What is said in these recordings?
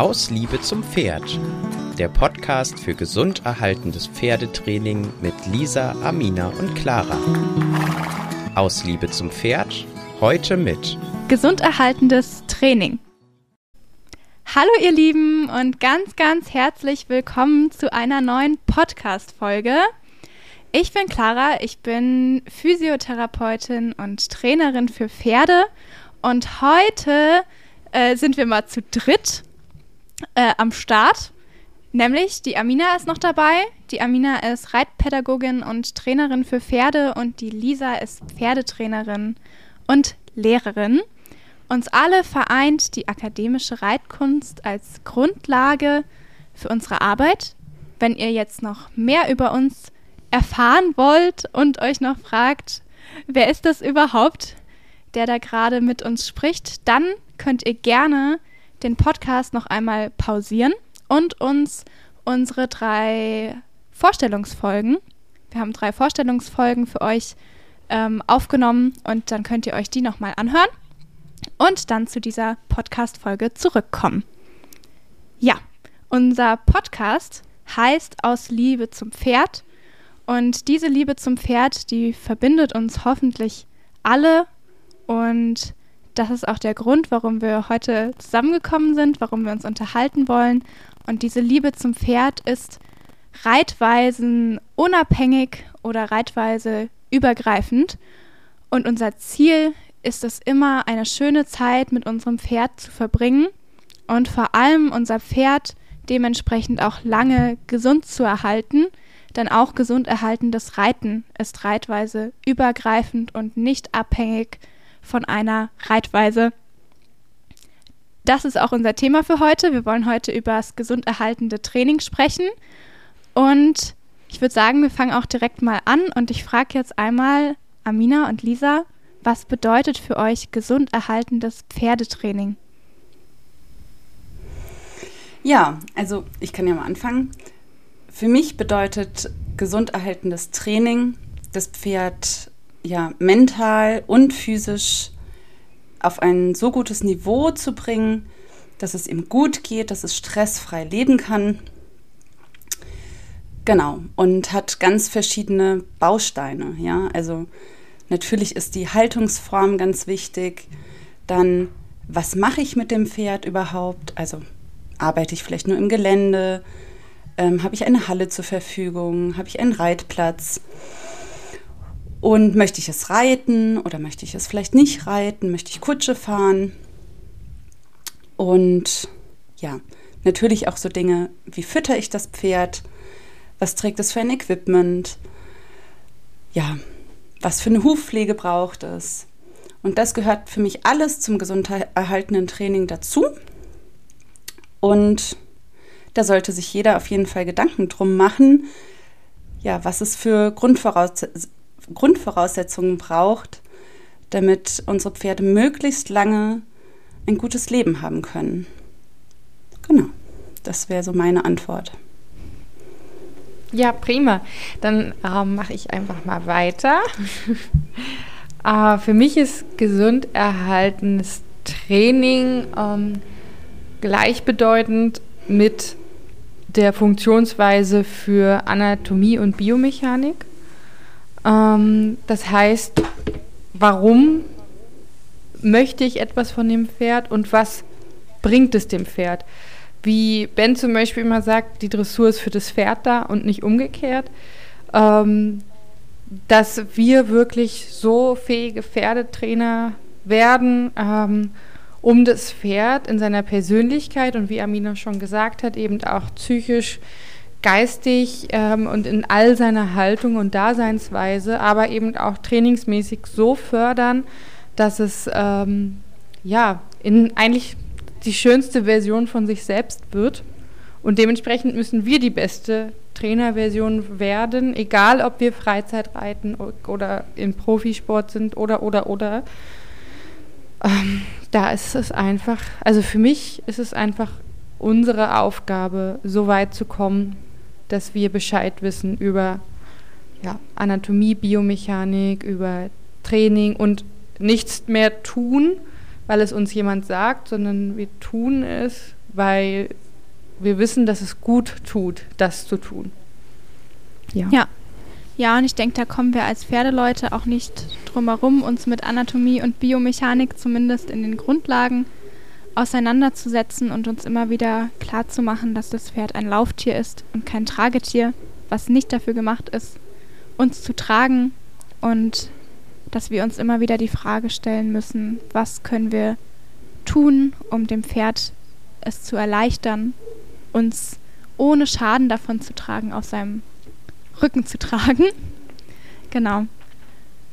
Aus Liebe zum Pferd. Der Podcast für gesund erhaltendes Pferdetraining mit Lisa, Amina und Clara. Aus Liebe zum Pferd. Heute mit Gesund erhaltendes Training. Hallo ihr Lieben und ganz, ganz herzlich willkommen zu einer neuen Podcast-Folge. Ich bin Clara, ich bin Physiotherapeutin und Trainerin für Pferde und heute äh, sind wir mal zu dritt äh, am Start. Nämlich die Amina ist noch dabei. Die Amina ist Reitpädagogin und Trainerin für Pferde und die Lisa ist Pferdetrainerin und Lehrerin. Uns alle vereint die akademische Reitkunst als Grundlage für unsere Arbeit. Wenn ihr jetzt noch mehr über uns erfahren wollt und euch noch fragt, wer ist das überhaupt, der da gerade mit uns spricht, dann könnt ihr gerne den Podcast noch einmal pausieren und uns unsere drei Vorstellungsfolgen, wir haben drei Vorstellungsfolgen für euch ähm, aufgenommen und dann könnt ihr euch die nochmal anhören und dann zu dieser Podcast-Folge zurückkommen. Ja, unser Podcast heißt Aus Liebe zum Pferd und diese Liebe zum Pferd, die verbindet uns hoffentlich alle und das ist auch der Grund, warum wir heute zusammengekommen sind, warum wir uns unterhalten wollen. Und diese Liebe zum Pferd ist reitweisen unabhängig oder reitweise übergreifend. Und unser Ziel ist es immer, eine schöne Zeit mit unserem Pferd zu verbringen und vor allem unser Pferd dementsprechend auch lange gesund zu erhalten. Denn auch gesund erhaltendes Reiten ist reitweise übergreifend und nicht abhängig von einer Reitweise. Das ist auch unser Thema für heute. Wir wollen heute über das gesund erhaltende Training sprechen. Und ich würde sagen, wir fangen auch direkt mal an und ich frage jetzt einmal Amina und Lisa, was bedeutet für euch gesund erhaltendes Pferdetraining? Ja, also ich kann ja mal anfangen. Für mich bedeutet gesund erhaltendes Training, das Pferd ja, mental und physisch auf ein so gutes Niveau zu bringen, dass es ihm gut geht, dass es stressfrei leben kann. Genau, und hat ganz verschiedene Bausteine. Ja, also natürlich ist die Haltungsform ganz wichtig. Dann, was mache ich mit dem Pferd überhaupt? Also arbeite ich vielleicht nur im Gelände? Ähm, Habe ich eine Halle zur Verfügung? Habe ich einen Reitplatz? Und möchte ich es reiten oder möchte ich es vielleicht nicht reiten? Möchte ich Kutsche fahren? Und ja, natürlich auch so Dinge, wie fütter ich das Pferd? Was trägt es für ein Equipment? Ja, was für eine Hufpflege braucht es? Und das gehört für mich alles zum gesund erhaltenen Training dazu. Und da sollte sich jeder auf jeden Fall Gedanken drum machen, ja, was es für Grundvoraussetzungen Grundvoraussetzungen braucht, damit unsere Pferde möglichst lange ein gutes Leben haben können. Genau, das wäre so meine Antwort. Ja, prima. Dann äh, mache ich einfach mal weiter. äh, für mich ist gesund erhaltenes Training ähm, gleichbedeutend mit der Funktionsweise für Anatomie und Biomechanik. Ähm, das heißt, warum möchte ich etwas von dem Pferd und was bringt es dem Pferd? Wie Ben zum Beispiel immer sagt, die Dressur ist für das Pferd da und nicht umgekehrt. Ähm, dass wir wirklich so fähige Pferdetrainer werden, ähm, um das Pferd in seiner Persönlichkeit und wie Amina schon gesagt hat, eben auch psychisch geistig ähm, und in all seiner Haltung und Daseinsweise, aber eben auch trainingsmäßig so fördern, dass es ähm, ja in eigentlich die schönste Version von sich selbst wird. Und dementsprechend müssen wir die beste Trainerversion werden, egal ob wir Freizeit reiten oder im Profisport sind oder oder oder. Ähm, da ist es einfach, also für mich ist es einfach unsere Aufgabe, so weit zu kommen, dass wir Bescheid wissen über ja, Anatomie, Biomechanik, über Training und nichts mehr tun, weil es uns jemand sagt, sondern wir tun es, weil wir wissen, dass es gut tut, das zu tun. Ja. Ja, ja und ich denke, da kommen wir als Pferdeleute auch nicht drum herum, uns mit Anatomie und Biomechanik zumindest in den Grundlagen auseinanderzusetzen und uns immer wieder klarzumachen, dass das Pferd ein Lauftier ist und kein Tragetier, was nicht dafür gemacht ist, uns zu tragen und dass wir uns immer wieder die Frage stellen müssen, was können wir tun, um dem Pferd es zu erleichtern, uns ohne Schaden davon zu tragen, auf seinem Rücken zu tragen. genau.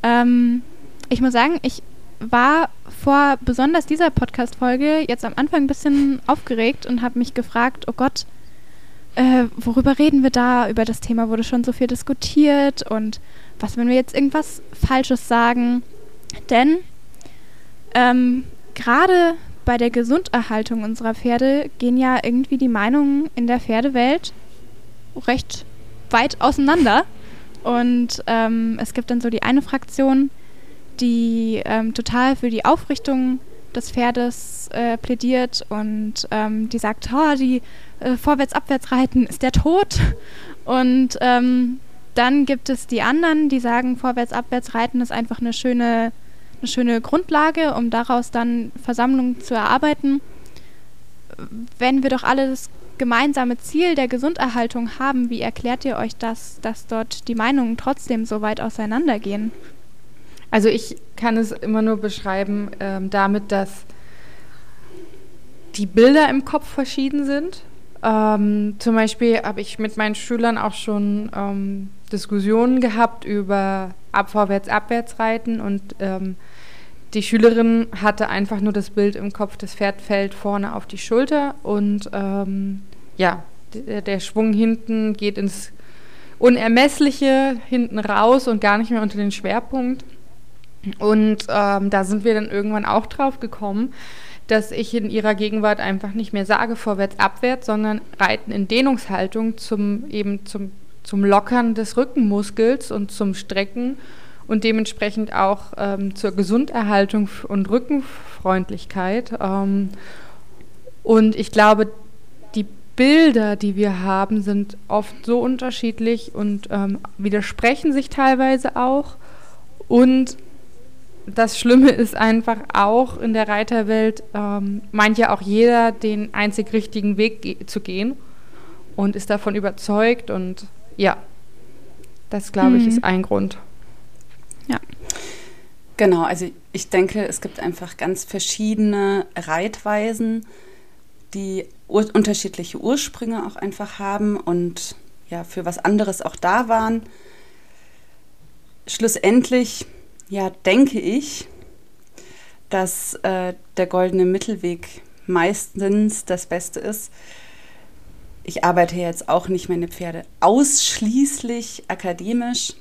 Ähm, ich muss sagen, ich war vor besonders dieser Podcast-Folge jetzt am Anfang ein bisschen aufgeregt und habe mich gefragt, oh Gott, äh, worüber reden wir da? Über das Thema wurde schon so viel diskutiert und was, wenn wir jetzt irgendwas Falsches sagen? Denn ähm, gerade bei der Gesunderhaltung unserer Pferde gehen ja irgendwie die Meinungen in der Pferdewelt recht weit auseinander. Und ähm, es gibt dann so die eine Fraktion, ähm, total für die Aufrichtung des Pferdes äh, plädiert und ähm, die sagt, oh, die äh, vorwärts-abwärts reiten ist der Tod. Und ähm, dann gibt es die anderen, die sagen, vorwärts-abwärts reiten ist einfach eine schöne, eine schöne Grundlage, um daraus dann Versammlungen zu erarbeiten. Wenn wir doch alle das gemeinsame Ziel der Gesunderhaltung haben, wie erklärt ihr euch das, dass dort die Meinungen trotzdem so weit auseinandergehen? Also ich kann es immer nur beschreiben ähm, damit, dass die Bilder im Kopf verschieden sind. Ähm, zum Beispiel habe ich mit meinen Schülern auch schon ähm, Diskussionen gehabt über Abvorwärts, Abwärtsreiten und ähm, die Schülerin hatte einfach nur das Bild im Kopf, das Pferd fällt vorne auf die Schulter und ähm, ja, der, der Schwung hinten geht ins Unermessliche hinten raus und gar nicht mehr unter den Schwerpunkt. Und ähm, da sind wir dann irgendwann auch drauf gekommen, dass ich in ihrer Gegenwart einfach nicht mehr sage vorwärts, abwärts, sondern Reiten in Dehnungshaltung zum eben zum, zum Lockern des Rückenmuskels und zum Strecken und dementsprechend auch ähm, zur Gesunderhaltung und Rückenfreundlichkeit. Ähm, und ich glaube, die Bilder, die wir haben, sind oft so unterschiedlich und ähm, widersprechen sich teilweise auch. Und das Schlimme ist einfach auch in der Reiterwelt, ähm, meint ja auch jeder, den einzig richtigen Weg ge zu gehen und ist davon überzeugt. Und ja, das glaube mhm. ich ist ein Grund. Ja. Genau, also ich denke, es gibt einfach ganz verschiedene Reitweisen, die ur unterschiedliche Ursprünge auch einfach haben und ja, für was anderes auch da waren. Schlussendlich ja, denke ich, dass äh, der goldene Mittelweg meistens das Beste ist. Ich arbeite jetzt auch nicht meine Pferde ausschließlich akademisch.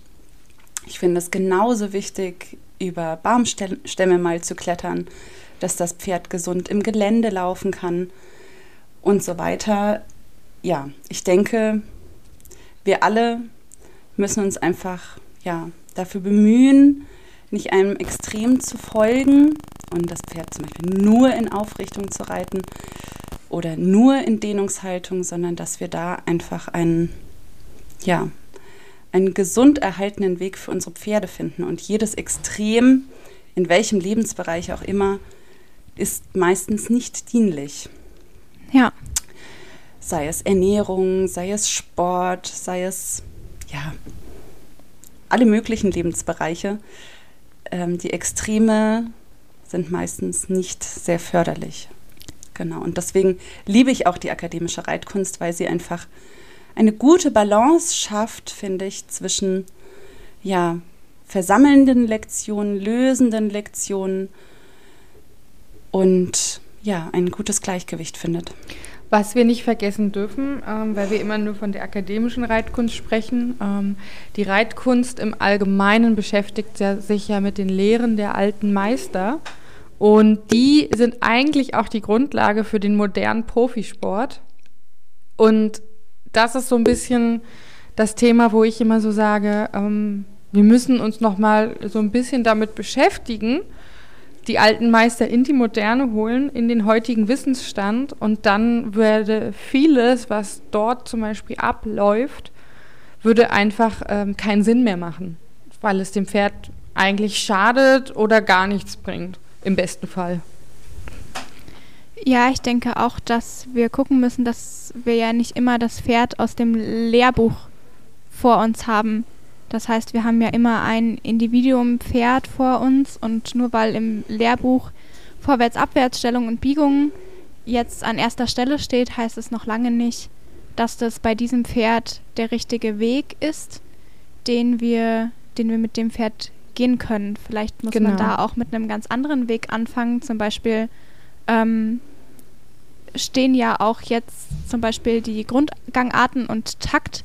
Ich finde es genauso wichtig, über Baumstämme mal zu klettern, dass das Pferd gesund im Gelände laufen kann und so weiter. Ja, ich denke, wir alle müssen uns einfach ja, dafür bemühen, nicht einem Extrem zu folgen und das Pferd zum Beispiel nur in Aufrichtung zu reiten oder nur in Dehnungshaltung, sondern dass wir da einfach einen, ja, einen gesund erhaltenen Weg für unsere Pferde finden. Und jedes Extrem, in welchem Lebensbereich auch immer, ist meistens nicht dienlich. Ja. Sei es Ernährung, sei es Sport, sei es ja alle möglichen Lebensbereiche ähm, die Extreme sind meistens nicht sehr förderlich. Genau. Und deswegen liebe ich auch die akademische Reitkunst, weil sie einfach eine gute Balance schafft, finde ich, zwischen ja, versammelnden Lektionen, lösenden Lektionen und ja, ein gutes Gleichgewicht findet. Was wir nicht vergessen dürfen, ähm, weil wir immer nur von der akademischen Reitkunst sprechen, ähm, die Reitkunst im Allgemeinen beschäftigt sich ja mit den Lehren der alten Meister. Und die sind eigentlich auch die Grundlage für den modernen Profisport. Und das ist so ein bisschen das Thema, wo ich immer so sage, ähm, wir müssen uns noch mal so ein bisschen damit beschäftigen, die alten Meister in die Moderne holen, in den heutigen Wissensstand und dann würde vieles, was dort zum Beispiel abläuft, würde einfach ähm, keinen Sinn mehr machen, weil es dem Pferd eigentlich schadet oder gar nichts bringt, im besten Fall. Ja, ich denke auch, dass wir gucken müssen, dass wir ja nicht immer das Pferd aus dem Lehrbuch vor uns haben. Das heißt, wir haben ja immer ein Individuum-Pferd vor uns und nur weil im Lehrbuch Vorwärts-Abwärtsstellung und Biegungen jetzt an erster Stelle steht, heißt es noch lange nicht, dass das bei diesem Pferd der richtige Weg ist, den wir, den wir mit dem Pferd gehen können. Vielleicht muss genau. man da auch mit einem ganz anderen Weg anfangen. Zum Beispiel ähm, stehen ja auch jetzt zum Beispiel die Grundgangarten und Takt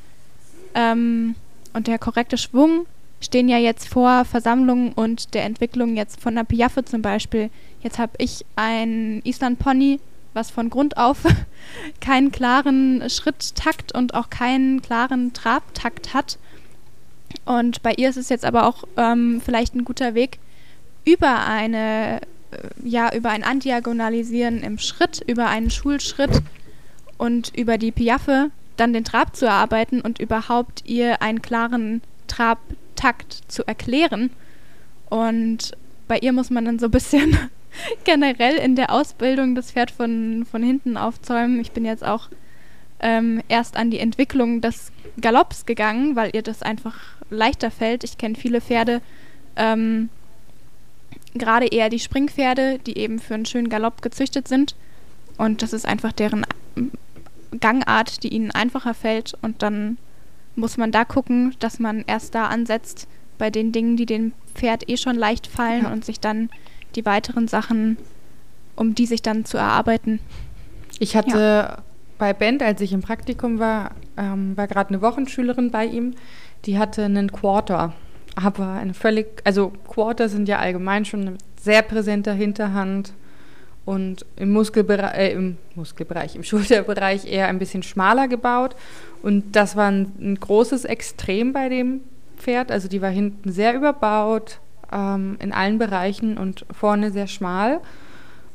ähm, und der korrekte Schwung stehen ja jetzt vor Versammlungen und der Entwicklung jetzt von der Piaffe zum Beispiel. Jetzt habe ich ein Island Pony, was von Grund auf keinen klaren Schritttakt und auch keinen klaren Trabtakt hat. Und bei ihr ist es jetzt aber auch ähm, vielleicht ein guter Weg, über eine, äh, ja, über ein Andiagonalisieren im Schritt, über einen Schulschritt und über die Piaffe dann den Trab zu erarbeiten und überhaupt ihr einen klaren Trabtakt zu erklären. Und bei ihr muss man dann so ein bisschen generell in der Ausbildung das Pferd von, von hinten aufzäumen. Ich bin jetzt auch ähm, erst an die Entwicklung des Galopps gegangen, weil ihr das einfach leichter fällt. Ich kenne viele Pferde, ähm, gerade eher die Springpferde, die eben für einen schönen Galopp gezüchtet sind. Und das ist einfach deren Gangart, die ihnen einfacher fällt und dann muss man da gucken, dass man erst da ansetzt bei den Dingen, die dem Pferd eh schon leicht fallen ja. und sich dann die weiteren Sachen, um die sich dann zu erarbeiten. Ich hatte ja. bei Bent, als ich im Praktikum war, ähm, war gerade eine Wochenschülerin bei ihm, die hatte einen Quarter, aber eine völlig, also Quarter sind ja allgemein schon eine sehr präsente Hinterhand, und im Muskelbereich, äh, im Muskelbereich, im Schulterbereich eher ein bisschen schmaler gebaut. Und das war ein, ein großes Extrem bei dem Pferd. Also die war hinten sehr überbaut ähm, in allen Bereichen und vorne sehr schmal.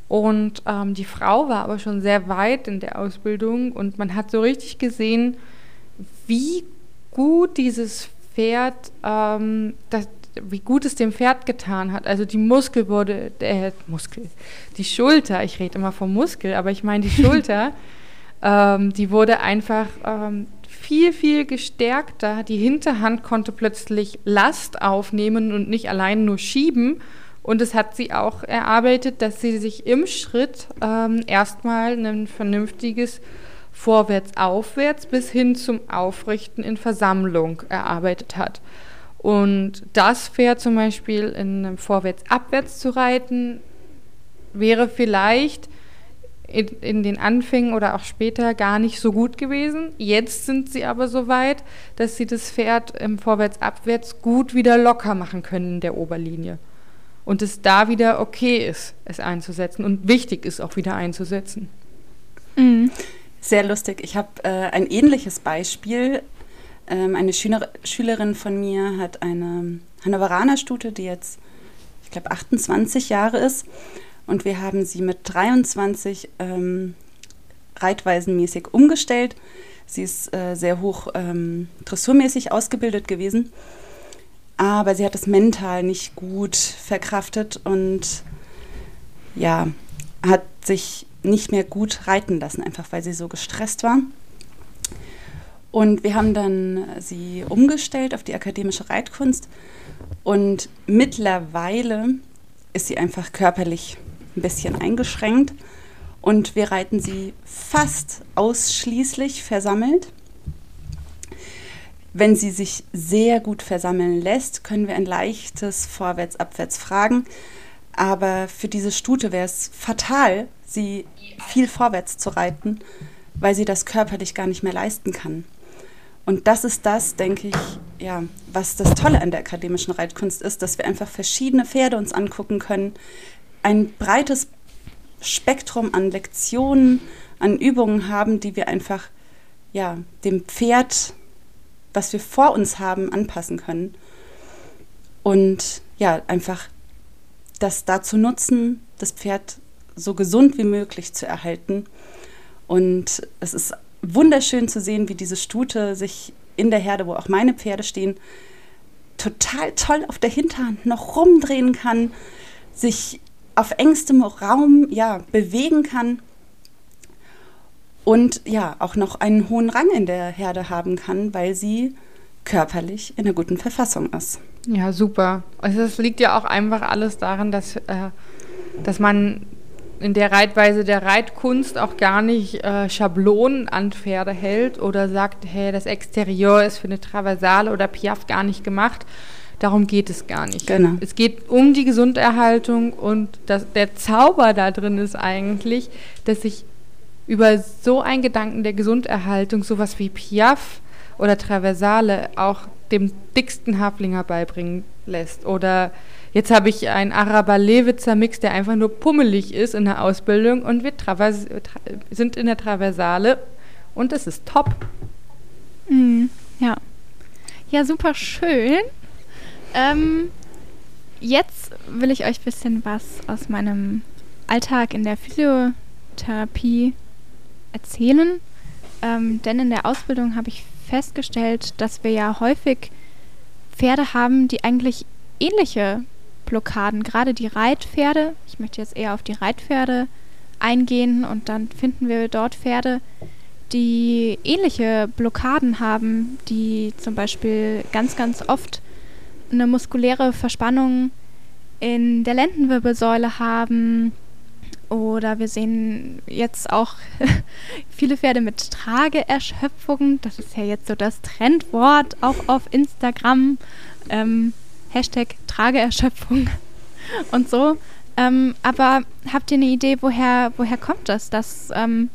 Und ähm, die Frau war aber schon sehr weit in der Ausbildung und man hat so richtig gesehen, wie gut dieses Pferd ähm, das, wie gut es dem Pferd getan hat. Also die Muskel wurde, äh, Muskel, die Schulter, ich rede immer vom Muskel, aber ich meine die Schulter, ähm, die wurde einfach ähm, viel, viel gestärkter. Die Hinterhand konnte plötzlich Last aufnehmen und nicht allein nur schieben. Und es hat sie auch erarbeitet, dass sie sich im Schritt ähm, erstmal ein vernünftiges Vorwärts-Aufwärts bis hin zum Aufrichten in Versammlung erarbeitet hat. Und das Pferd zum Beispiel in einem Vorwärts-Abwärts zu reiten, wäre vielleicht in, in, den Anfängen oder auch später gar nicht so gut gewesen. Jetzt sind sie aber so weit, dass sie das Pferd im Vorwärts-Abwärts gut wieder locker machen können in der Oberlinie. Und es da wieder okay ist, es einzusetzen und wichtig ist auch wieder einzusetzen. Mhm. Sehr lustig. Ich habe äh, ein ähnliches Beispiel ähm, eine Schüler, Schülerin von mir hat eine Hannoveraner Stute, die jetzt, ich glaube, 28 Jahre ist. Und wir haben sie mit 23 ähm, reitweisenmäßig umgestellt. Sie ist äh, sehr hoch ähm, dressurmäßig ausgebildet gewesen. Aber sie hat es mental nicht gut verkraftet und ja, hat sich nicht mehr gut reiten lassen, einfach weil sie so gestresst war. Und wir haben dann sie umgestellt auf die akademische Reitkunst. Und mittlerweile ist sie einfach körperlich ein bisschen eingeschränkt. Und wir reiten sie fast ausschließlich versammelt. Wenn sie sich sehr gut versammeln lässt, können wir ein leichtes Vorwärts-Abwärts fragen. Aber für diese Stute wäre es fatal, sie viel vorwärts zu reiten, weil sie das körperlich gar nicht mehr leisten kann. Und das ist das, denke ich, ja, was das Tolle an der akademischen Reitkunst ist, dass wir einfach verschiedene Pferde uns angucken können, ein breites Spektrum an Lektionen, an Übungen haben, die wir einfach ja, dem Pferd, was wir vor uns haben, anpassen können. Und ja, einfach das dazu nutzen, das Pferd so gesund wie möglich zu erhalten. Und es ist wunderschön zu sehen, wie diese Stute sich in der Herde, wo auch meine Pferde stehen, total toll auf der Hinterhand noch rumdrehen kann, sich auf engstem Raum ja, bewegen kann und ja, auch noch einen hohen Rang in der Herde haben kann, weil sie körperlich in einer guten Verfassung ist. Ja, super. Es liegt ja auch einfach alles daran, dass, äh, dass man in der Reitweise der Reitkunst auch gar nicht äh, Schablonen an Pferde hält oder sagt, hey, das Exterieur ist für eine Traversale oder Piaf gar nicht gemacht. Darum geht es gar nicht. Genau. Es geht um die Gesunderhaltung und das, der Zauber da drin ist eigentlich, dass sich über so einen Gedanken der Gesunderhaltung sowas wie Piaf oder Traversale auch dem dicksten Haflinger beibringen lässt oder Jetzt habe ich einen Araber-Lewitzer Mix, der einfach nur pummelig ist in der Ausbildung und wir sind in der Traversale und es ist top. Mm, ja. Ja, super schön. Ähm, jetzt will ich euch ein bisschen was aus meinem Alltag in der Physiotherapie erzählen. Ähm, denn in der Ausbildung habe ich festgestellt, dass wir ja häufig Pferde haben, die eigentlich ähnliche Blockaden, gerade die Reitpferde. Ich möchte jetzt eher auf die Reitpferde eingehen und dann finden wir dort Pferde, die ähnliche Blockaden haben, die zum Beispiel ganz, ganz oft eine muskuläre Verspannung in der Lendenwirbelsäule haben. Oder wir sehen jetzt auch viele Pferde mit Trageerschöpfung. Das ist ja jetzt so das Trendwort auch auf Instagram. Ähm, Hashtag Trageerschöpfung und so. Ähm, aber habt ihr eine Idee, woher, woher kommt das, dass ähm,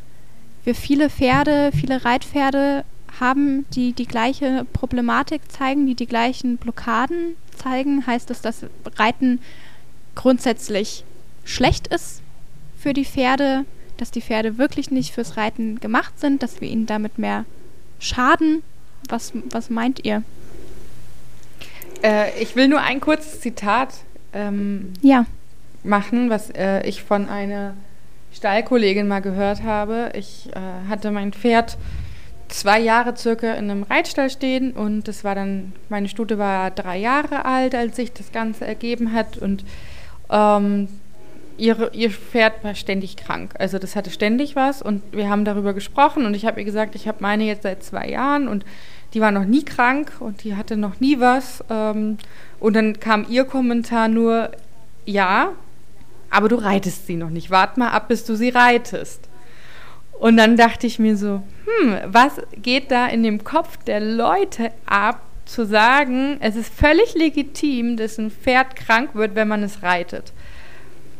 wir viele Pferde, viele Reitpferde haben, die die gleiche Problematik zeigen, die die gleichen Blockaden zeigen? Heißt das, dass Reiten grundsätzlich schlecht ist für die Pferde, dass die Pferde wirklich nicht fürs Reiten gemacht sind, dass wir ihnen damit mehr schaden? Was, was meint ihr? Äh, ich will nur ein kurzes Zitat ähm, ja. machen, was äh, ich von einer Stallkollegin mal gehört habe. Ich äh, hatte mein Pferd zwei Jahre circa in einem Reitstall stehen und das war dann, meine Stute war drei Jahre alt, als sich das Ganze ergeben hat und ähm, ihre, ihr Pferd war ständig krank. Also das hatte ständig was und wir haben darüber gesprochen und ich habe ihr gesagt, ich habe meine jetzt seit zwei Jahren und die war noch nie krank und die hatte noch nie was. Ähm, und dann kam ihr Kommentar nur, ja, aber du reitest sie noch nicht. Wart mal ab, bis du sie reitest. Und dann dachte ich mir so, hm, was geht da in dem Kopf der Leute ab, zu sagen, es ist völlig legitim, dass ein Pferd krank wird, wenn man es reitet.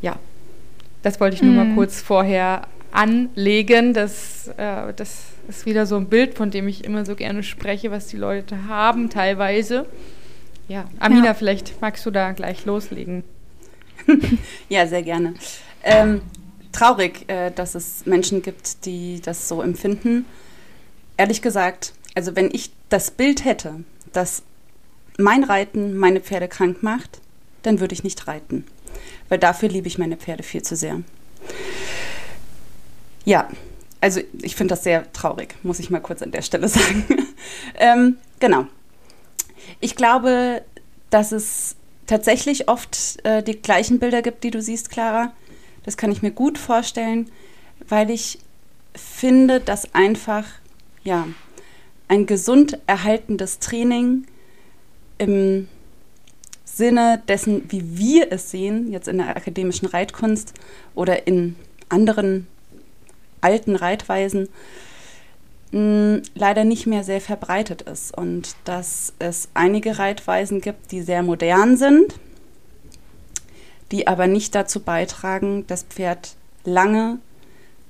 Ja, das wollte ich nur mm. mal kurz vorher anlegen. Das, äh, das ist wieder so ein Bild, von dem ich immer so gerne spreche, was die Leute haben, teilweise. Ja, Amina, ja. vielleicht magst du da gleich loslegen. ja, sehr gerne. Ähm, traurig, äh, dass es Menschen gibt, die das so empfinden. Ehrlich gesagt, also wenn ich das Bild hätte, dass mein Reiten meine Pferde krank macht, dann würde ich nicht reiten. Weil dafür liebe ich meine Pferde viel zu sehr. Ja, also ich finde das sehr traurig, muss ich mal kurz an der Stelle sagen. ähm, genau. Ich glaube, dass es tatsächlich oft äh, die gleichen Bilder gibt, die du siehst, Clara. Das kann ich mir gut vorstellen, weil ich finde, dass einfach ja ein gesund erhaltendes Training im Sinne dessen, wie wir es sehen, jetzt in der akademischen Reitkunst oder in anderen alten Reitweisen leider nicht mehr sehr verbreitet ist und dass es einige Reitweisen gibt, die sehr modern sind, die aber nicht dazu beitragen, das Pferd lange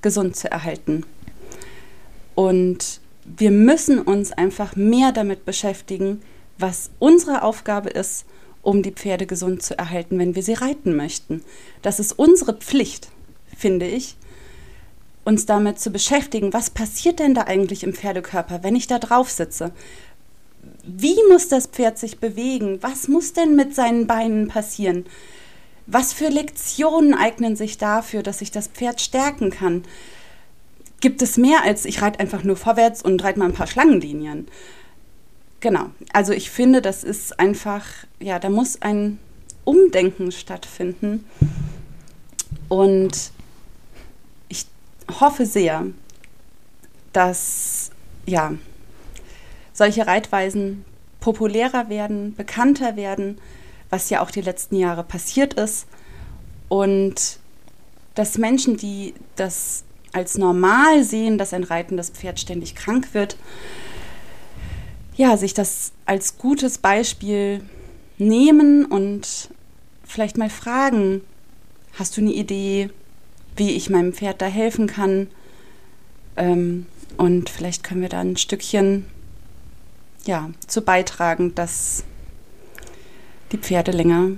gesund zu erhalten. Und wir müssen uns einfach mehr damit beschäftigen, was unsere Aufgabe ist, um die Pferde gesund zu erhalten, wenn wir sie reiten möchten. Das ist unsere Pflicht, finde ich, uns damit zu beschäftigen, was passiert denn da eigentlich im Pferdekörper, wenn ich da drauf sitze? Wie muss das Pferd sich bewegen? Was muss denn mit seinen Beinen passieren? Was für Lektionen eignen sich dafür, dass ich das Pferd stärken kann? Gibt es mehr als ich reite einfach nur vorwärts und reite mal ein paar Schlangenlinien? Genau. Also ich finde, das ist einfach, ja, da muss ein Umdenken stattfinden. Und hoffe sehr, dass ja, solche Reitweisen populärer werden, bekannter werden, was ja auch die letzten Jahre passiert ist. Und dass Menschen, die das als normal sehen, dass ein reitendes Pferd ständig krank wird, ja, sich das als gutes Beispiel nehmen und vielleicht mal fragen, hast du eine Idee, wie ich meinem Pferd da helfen kann? Ähm, und vielleicht können wir da ein Stückchen ja, zu beitragen, dass die Pferde länger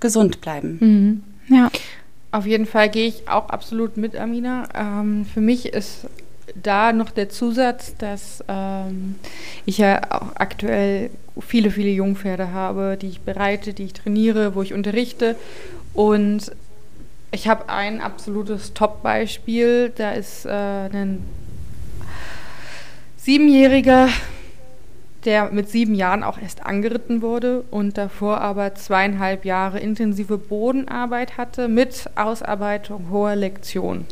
gesund bleiben. Mhm. Ja. Auf jeden Fall gehe ich auch absolut mit, Amina. Ähm, für mich ist da noch der Zusatz, dass ähm, ich ja auch aktuell viele, viele Jungpferde habe, die ich bereite, die ich trainiere, wo ich unterrichte. Und ich habe ein absolutes Top-Beispiel. Da ist äh, ein Siebenjähriger, der mit sieben Jahren auch erst angeritten wurde und davor aber zweieinhalb Jahre intensive Bodenarbeit hatte mit Ausarbeitung hoher Lektion.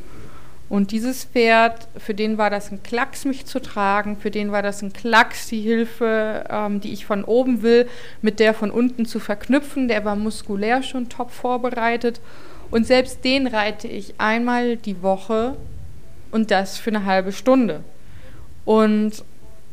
Und dieses Pferd, für den war das ein Klacks, mich zu tragen, für den war das ein Klacks, die Hilfe, ähm, die ich von oben will, mit der von unten zu verknüpfen. Der war muskulär schon top vorbereitet. Und selbst den reite ich einmal die Woche und das für eine halbe Stunde. Und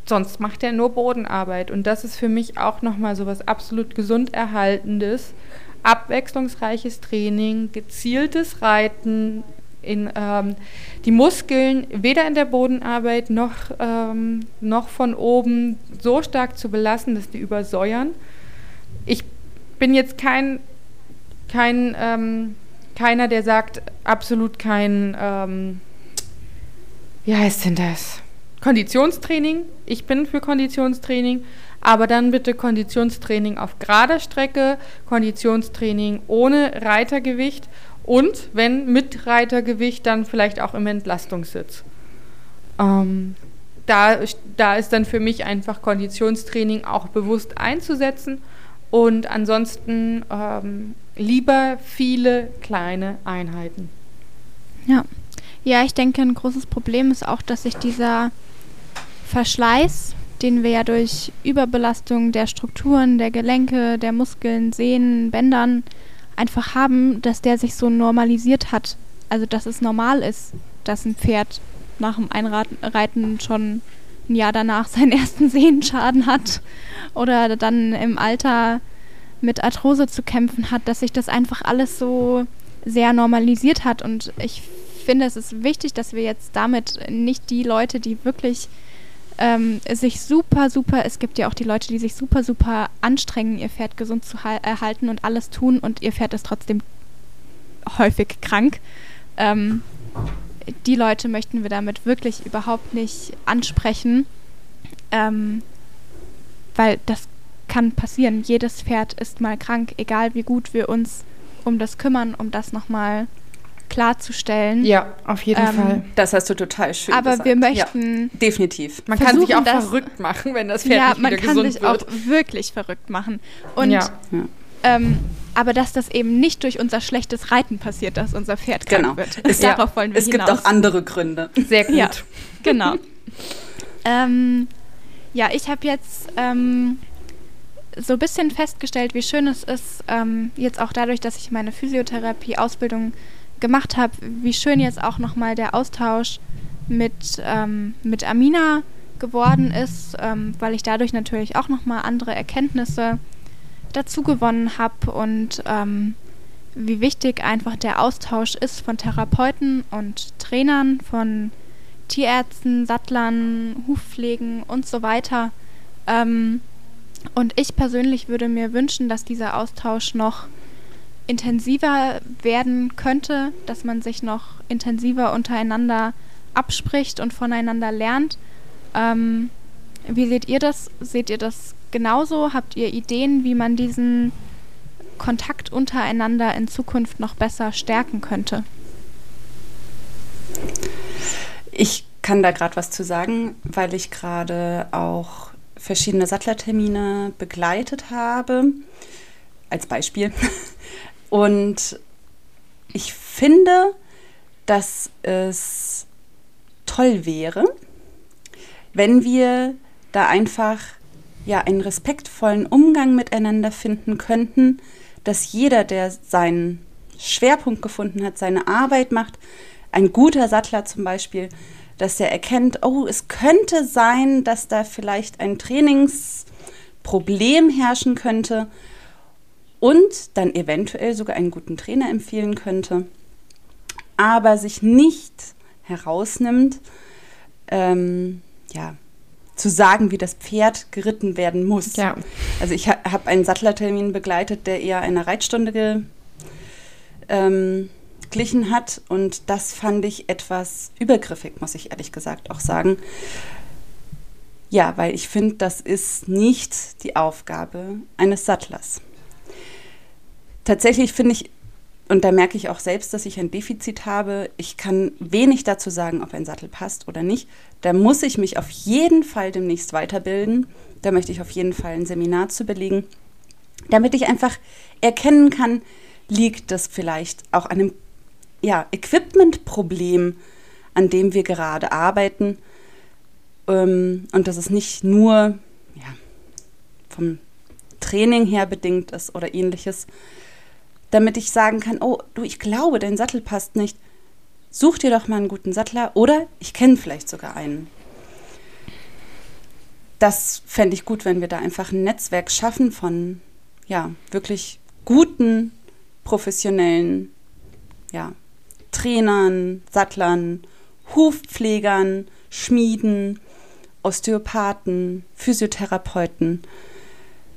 sonst macht er nur Bodenarbeit. Und das ist für mich auch nochmal so was absolut gesund erhaltendes, abwechslungsreiches Training, gezieltes Reiten, in ähm, die Muskeln weder in der Bodenarbeit noch, ähm, noch von oben so stark zu belassen, dass die übersäuern. Ich bin jetzt kein, kein ähm, keiner, der sagt, absolut kein, ähm, wie heißt denn das? Konditionstraining. Ich bin für Konditionstraining, aber dann bitte Konditionstraining auf gerader Strecke, Konditionstraining ohne Reitergewicht und wenn mit Reitergewicht, dann vielleicht auch im Entlastungssitz. Ähm, da, da ist dann für mich einfach Konditionstraining auch bewusst einzusetzen und ansonsten ähm, lieber viele kleine Einheiten. Ja. Ja, ich denke, ein großes Problem ist auch, dass sich dieser Verschleiß, den wir ja durch Überbelastung der Strukturen, der Gelenke, der Muskeln, Sehnen, Bändern einfach haben, dass der sich so normalisiert hat. Also, dass es normal ist, dass ein Pferd nach dem Einreiten schon ein Jahr danach seinen ersten Sehnenschaden hat oder dann im Alter mit Arthrose zu kämpfen hat, dass sich das einfach alles so sehr normalisiert hat. Und ich finde, es ist wichtig, dass wir jetzt damit nicht die Leute, die wirklich ähm, sich super, super, es gibt ja auch die Leute, die sich super, super anstrengen, ihr Pferd gesund zu erhalten und alles tun und ihr Pferd ist trotzdem häufig krank. Ähm, die Leute möchten wir damit wirklich überhaupt nicht ansprechen, ähm, weil das kann passieren. Jedes Pferd ist mal krank, egal wie gut wir uns um das kümmern, um das nochmal klarzustellen. Ja, auf jeden ähm, Fall. Das hast du total schön aber gesagt. wir möchten ja, definitiv. Man kann sich auch verrückt machen, wenn das Pferd ja, nicht wieder gesund wird. Ja, man kann sich auch wirklich verrückt machen. Und ja. Ähm, aber dass das eben nicht durch unser schlechtes Reiten passiert, dass unser Pferd krank genau. wird. Es, Darauf wollen wir Es hinaus. gibt auch andere Gründe. Sehr gut. Ja, genau. ähm, ja, ich habe jetzt ähm, so ein bisschen festgestellt, wie schön es ist, ähm, jetzt auch dadurch, dass ich meine Physiotherapie-Ausbildung gemacht habe, wie schön jetzt auch nochmal der Austausch mit, ähm, mit Amina geworden ist, ähm, weil ich dadurch natürlich auch nochmal andere Erkenntnisse dazu gewonnen habe und ähm, wie wichtig einfach der Austausch ist von Therapeuten und Trainern, von Tierärzten, Sattlern, Hufpflegen und so weiter. Ähm, und ich persönlich würde mir wünschen, dass dieser Austausch noch intensiver werden könnte, dass man sich noch intensiver untereinander abspricht und voneinander lernt. Ähm, wie seht ihr das? Seht ihr das genauso? Habt ihr Ideen, wie man diesen Kontakt untereinander in Zukunft noch besser stärken könnte? Ich kann da gerade was zu sagen, weil ich gerade auch verschiedene Sattlertermine begleitet habe, als Beispiel. Und ich finde, dass es toll wäre, wenn wir da einfach ja einen respektvollen Umgang miteinander finden könnten, dass jeder, der seinen Schwerpunkt gefunden hat, seine Arbeit macht, ein guter Sattler zum Beispiel, dass er erkennt, oh, es könnte sein, dass da vielleicht ein Trainingsproblem herrschen könnte und dann eventuell sogar einen guten Trainer empfehlen könnte, aber sich nicht herausnimmt, ähm, ja, zu sagen, wie das Pferd geritten werden muss. Ja. Also ich ha habe einen Sattlertermin begleitet, der eher einer Reitstunde ge ähm, glichen hat und das fand ich etwas übergriffig, muss ich ehrlich gesagt auch sagen. Ja, weil ich finde, das ist nicht die Aufgabe eines Sattlers. Tatsächlich finde ich, und da merke ich auch selbst, dass ich ein Defizit habe, ich kann wenig dazu sagen, ob ein Sattel passt oder nicht. Da muss ich mich auf jeden Fall demnächst weiterbilden. Da möchte ich auf jeden Fall ein Seminar zu belegen, damit ich einfach erkennen kann, liegt das vielleicht auch an einem ja, Equipment-Problem, an dem wir gerade arbeiten. Ähm, und dass es nicht nur ja, vom Training her bedingt ist oder ähnliches, damit ich sagen kann, oh, du, ich glaube, dein Sattel passt nicht. Such dir doch mal einen guten Sattler oder ich kenne vielleicht sogar einen. Das fände ich gut, wenn wir da einfach ein Netzwerk schaffen von ja, wirklich guten, professionellen ja, Trainern, Sattlern, Hufpflegern, Schmieden, Osteopathen, Physiotherapeuten.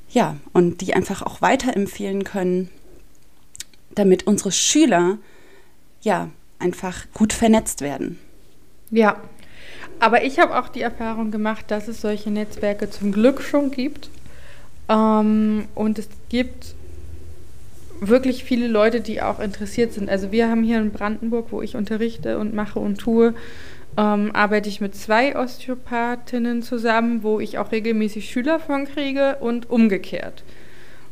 Ja, und die einfach auch weiterempfehlen können, damit unsere Schüler ja einfach gut vernetzt werden. Ja, aber ich habe auch die Erfahrung gemacht, dass es solche Netzwerke zum Glück schon gibt. Ähm, und es gibt wirklich viele Leute, die auch interessiert sind. Also wir haben hier in Brandenburg, wo ich unterrichte und mache und tue, ähm, arbeite ich mit zwei Osteopathinnen zusammen, wo ich auch regelmäßig Schüler von kriege und umgekehrt.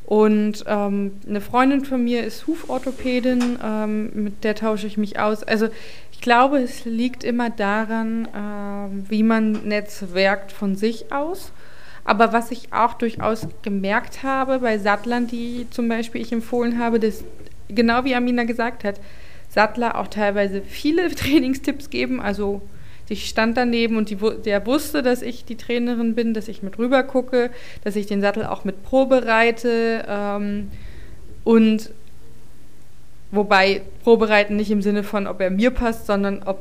Und ähm, eine Freundin von mir ist Huforthopädin, ähm, mit der tausche ich mich aus. Also ich glaube, es liegt immer daran, äh, wie man netzwerkt von sich aus. Aber was ich auch durchaus gemerkt habe bei Sattlern, die zum Beispiel ich empfohlen habe, dass genau wie Amina gesagt hat, Sattler auch teilweise viele Trainingstipps geben. Also ich stand daneben und die, der wusste, dass ich die Trainerin bin, dass ich mit rüber gucke, dass ich den Sattel auch mit probereite. Ähm, und wobei probereiten nicht im Sinne von, ob er mir passt, sondern ob,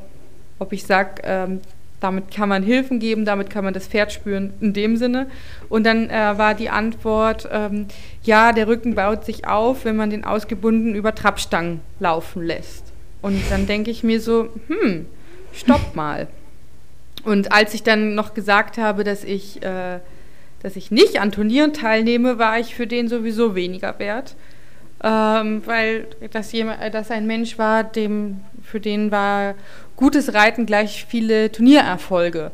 ob ich sage, ähm, damit kann man Hilfen geben, damit kann man das Pferd spüren, in dem Sinne. Und dann äh, war die Antwort, ähm, ja, der Rücken baut sich auf, wenn man den ausgebunden über Trappstangen laufen lässt. Und dann denke ich mir so, hm, stopp mal. Und als ich dann noch gesagt habe, dass ich, äh, dass ich nicht an Turnieren teilnehme, war ich für den sowieso weniger wert. Ähm, weil das, jemand, das ein Mensch war, dem, für den war gutes Reiten gleich viele Turniererfolge.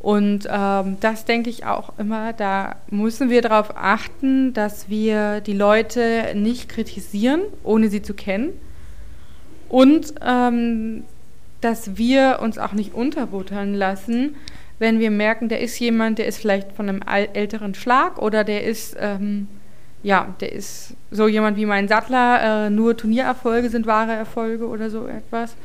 Und ähm, das denke ich auch immer, da müssen wir darauf achten, dass wir die Leute nicht kritisieren, ohne sie zu kennen. Und ähm, dass wir uns auch nicht unterbuttern lassen, wenn wir merken, der ist jemand, der ist vielleicht von einem älteren Schlag oder der ist, ähm, ja, der ist so jemand wie mein Sattler, äh, nur Turniererfolge sind wahre Erfolge oder so etwas.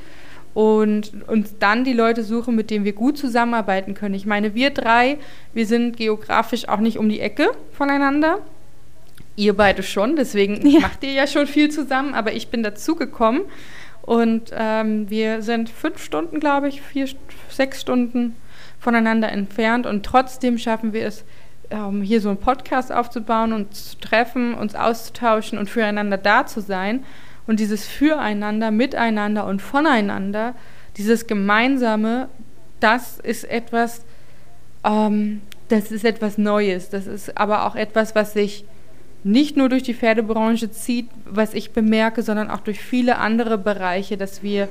Und uns dann die Leute suchen, mit denen wir gut zusammenarbeiten können. Ich meine, wir drei, wir sind geografisch auch nicht um die Ecke voneinander. Ihr beide schon, deswegen ja. macht ihr ja schon viel zusammen, aber ich bin dazugekommen. Und ähm, wir sind fünf Stunden, glaube ich, vier, sechs Stunden voneinander entfernt und trotzdem schaffen wir es, ähm, hier so einen Podcast aufzubauen und zu treffen, uns auszutauschen und füreinander da zu sein. Und dieses Füreinander, Miteinander und Voneinander, dieses Gemeinsame, das ist etwas, ähm, das ist etwas Neues. Das ist aber auch etwas, was sich nicht nur durch die Pferdebranche zieht, was ich bemerke, sondern auch durch viele andere Bereiche, dass wir